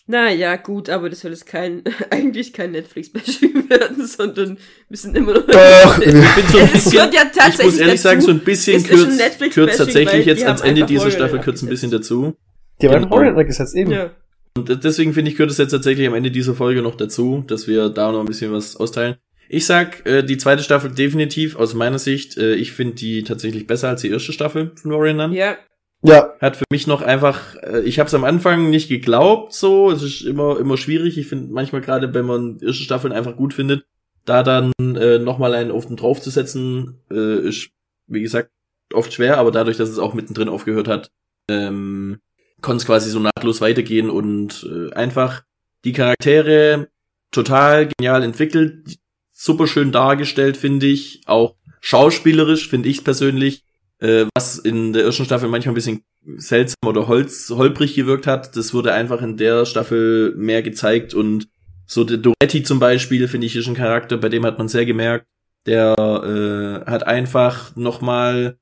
Naja, gut, aber das soll jetzt kein, eigentlich kein Netflix-Bashing werden, sondern wir sind immer noch. Doch. Ich bin so ein bisschen, ja tatsächlich ich muss ehrlich dazu. sagen, so ein bisschen kürzt, kürzt tatsächlich jetzt ans Ende dieser Staffel kürzt ein bisschen dazu. Die haben Genau. Horror gesetzt, eben. Ja. Und deswegen finde ich, gehört es jetzt tatsächlich am Ende dieser Folge noch dazu, dass wir da noch ein bisschen was austeilen. Ich sag, äh, die zweite Staffel definitiv aus meiner Sicht, äh, ich finde die tatsächlich besser als die erste Staffel von Warrior Nun. ja, Ja, Hat für mich noch einfach, äh, ich habe es am Anfang nicht geglaubt, so, es ist immer immer schwierig. Ich finde manchmal gerade, wenn man erste Staffeln einfach gut findet, da dann äh, nochmal einen auf den draufzusetzen, äh, ist, wie gesagt, oft schwer, aber dadurch, dass es auch mittendrin aufgehört hat, ähm, konnte es quasi so nahtlos weitergehen und äh, einfach die Charaktere total genial entwickelt, super schön dargestellt, finde ich, auch schauspielerisch, finde ich persönlich, äh, was in der ersten Staffel manchmal ein bisschen seltsam oder holz, holprig gewirkt hat, das wurde einfach in der Staffel mehr gezeigt und so der Doretti zum Beispiel, finde ich, ist ein Charakter, bei dem hat man sehr gemerkt, der äh, hat einfach nochmal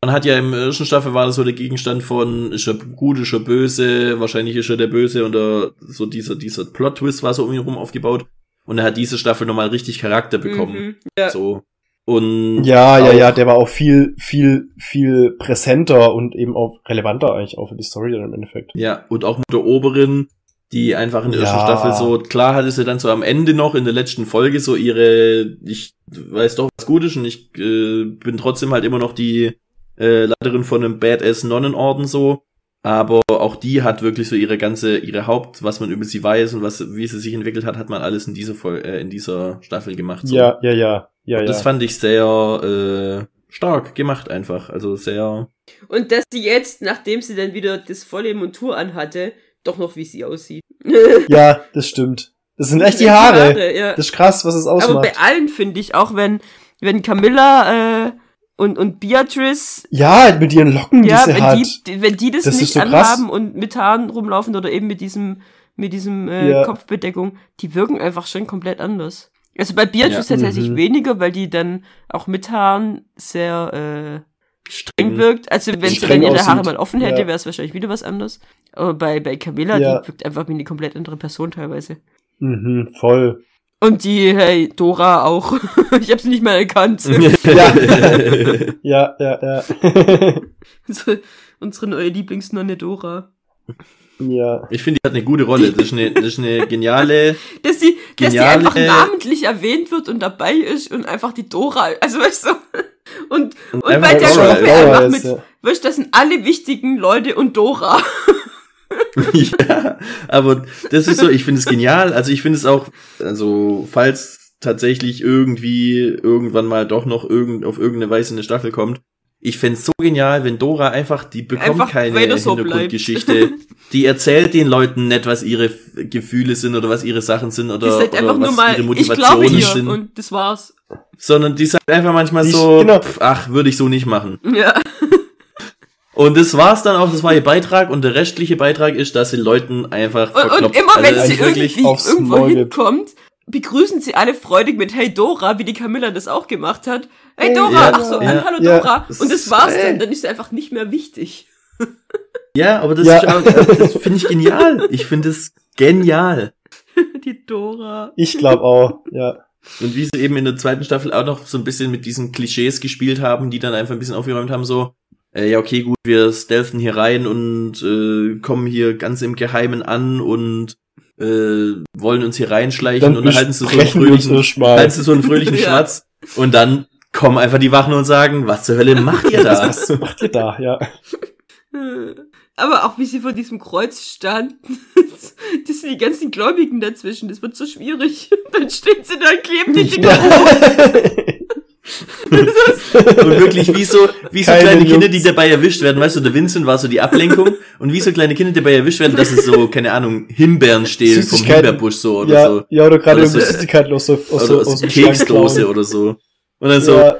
man hat ja im ersten Staffel war das so der Gegenstand von, ist er gut, ist er böse, wahrscheinlich ist er der Böse oder so dieser, dieser Plot-Twist war so um ihn herum aufgebaut. Und er hat diese Staffel nochmal richtig Charakter bekommen. Mhm. Ja. So. Und ja, ja, ja, der war auch viel, viel, viel präsenter und eben auch relevanter eigentlich auch für die Story dann im Endeffekt. Ja, und auch mit der Oberen, die einfach in der ersten Ja. Staffel so, klar hatte sie dann so am Ende noch in der letzten Folge so ihre, ich weiß doch was gut ist und ich äh, bin trotzdem halt immer noch die äh, Leiterin von einem Badass Nonnenorden so. Aber auch die hat wirklich so ihre ganze, ihre Haupt, was man über sie weiß und was, wie sie sich entwickelt hat, hat man alles in dieser Folge, äh, in dieser Staffel gemacht. So. Ja, ja, ja, ja, Und ja. das fand ich sehr äh, stark gemacht einfach. Also sehr. Und dass sie jetzt, nachdem sie dann wieder das Vollleben und Tour anhatte, doch noch wie sie aussieht. ja, das stimmt. Das sind echt die Haare. ja. Das ist krass, was es Aber ausmacht. bei allen finde ich, auch wenn, wenn Camilla äh, und, und Beatrice, Ja, mit ihren Locken, die ja, sie wenn hat. die, die- wenn die das, Das nicht so krass. anhaben und mit Haaren rumlaufen oder eben mit diesem, mit diesem äh, Ja. Kopfbedeckung, die wirken einfach schon komplett anders. Also bei Beatrice Ja. tatsächlich Mhm. weniger, weil die dann auch mit Haaren sehr äh, streng wirkt. Also wenn sie dann ihre Haare mal offen hätte, Ja. wäre es wahrscheinlich wieder was anderes. Aber bei, bei Camilla, die wirkt einfach wie eine komplett andere Person teilweise. Mhm, voll. Und die, hey, Dora auch. ich habe sie nicht mal erkannt. Ja, ja, ja. Unsere- Unsere neue Lieblingsnonne Dora. Ja. Ich finde, die hat eine gute Rolle. Das ist eine, das ist eine geniale. Dass sie, dass sie Geniale- einfach namentlich erwähnt wird und dabei ist und einfach die Dora, also weißt du. Und, und, bei einfach der Dora, Gruppe ja. einfach mit, ist, ja. weißt du, das sind alle wichtigen Leute und Dora. ja, aber das ist so, ich finde es genial. Also ich finde es auch, also falls tatsächlich irgendwie irgendwann mal doch noch irgend, auf irgendeine Weise eine Staffel kommt, ich fände es so genial, wenn Dora einfach, die bekommt Einfach keine. Hintergrundgeschichte. Die erzählt den Leuten nicht, was ihre Gefühle sind oder was ihre Sachen sind Die oder, sagt oder einfach was nur mal, ihre ich glaube Motivationen ihr sind. und das war's. sondern die sagt einfach manchmal Die- so, genau. pf, ach, würde ich so nicht machen. Ja. Und das war's dann auch, das war ihr Beitrag und der restliche Beitrag ist, dass sie Leuten einfach Und, und verkloppt. immer wenn Also sie wirklich irgendwie aufs irgendwo hinkommt, begrüßen sie alle freudig mit Hey Dora, wie die Camilla das auch gemacht hat. Hey Dora, ja, ach so, ja, hallo ja. Dora. Und das war's äh. dann, dann ist sie einfach nicht mehr wichtig. Ja, aber das, Ja. das finde ich genial. Ich finde es genial. Die Dora. Ich glaube auch, ja. Und wie sie eben in der zweiten Staffel auch noch so ein bisschen mit diesen Klischees gespielt haben, die dann einfach ein bisschen aufgeräumt haben, so, äh, ja, okay, gut, wir stealthen hier rein und äh, kommen hier ganz im Geheimen an und äh, wollen uns hier reinschleichen Dann und halten so, so einen fröhlichen, halten so einen fröhlichen Ja. Schmatz und dann kommen einfach die Wachen und sagen, was zur Hölle macht ihr da? Was macht ihr da? Ja. Aber auch wie sie vor diesem Kreuz standen, das sind die ganzen Gläubigen dazwischen, das wird so schwierig. Dann stehen sie da und kleben die Dinger Und wirklich wie so, wie so Keine kleine Kinder, Jungs. die dabei erwischt werden. Weißt du, der Vincent war so die Ablenkung und wie so kleine Kinder, die dabei erwischt werden, dass sie so, keine Ahnung, Himbeeren stehlen vom. Himbeerbusch so oder ja, so. ja, oder gerade so- Süßigkeiten aus, so, aus, Oder so, aus, aus dem Keksdose oder so. Und dann so, Ja,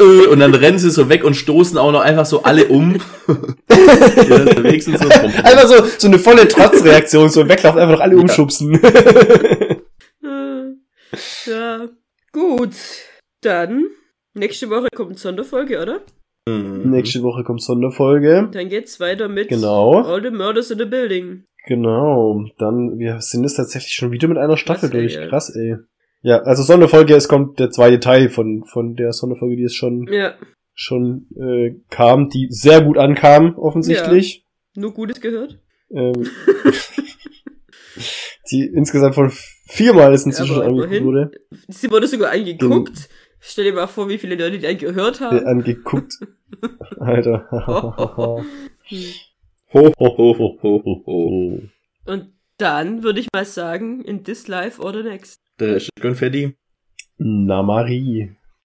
äh, und dann rennen sie so weg und stoßen auch noch einfach so alle um. unterwegs sind so. Einfach so, so eine volle Trotzreaktion, so weglaufen, einfach noch alle Ja. umschubsen. Ja. Gut. Dann, nächste Woche kommt Sonderfolge, oder? Mhm. Nächste Woche kommt Sonderfolge. Dann geht's weiter mit Genau. All the Murders in the Building. Genau. Dann, wir sind es tatsächlich schon wieder mit einer Staffel Krass, ey, durch. ja. Krass, ey. Ja, also Sonderfolge, es kommt der zweite Teil von, von der Sonderfolge, die es schon, Ja, schon äh, kam, die sehr gut ankam, offensichtlich. nur Gutes gehört. Ähm, die insgesamt von viermal ist inzwischen Aber angeguckt wurde. Sie wurde sogar angeguckt. Stell dir mal vor, wie viele Leute die einen gehört haben. angeguckt. Alter. Ho, ho, ho, ho, ho. Und dann würde ich mal sagen, in this life or the next. Der ist Konfetti. Na Marie.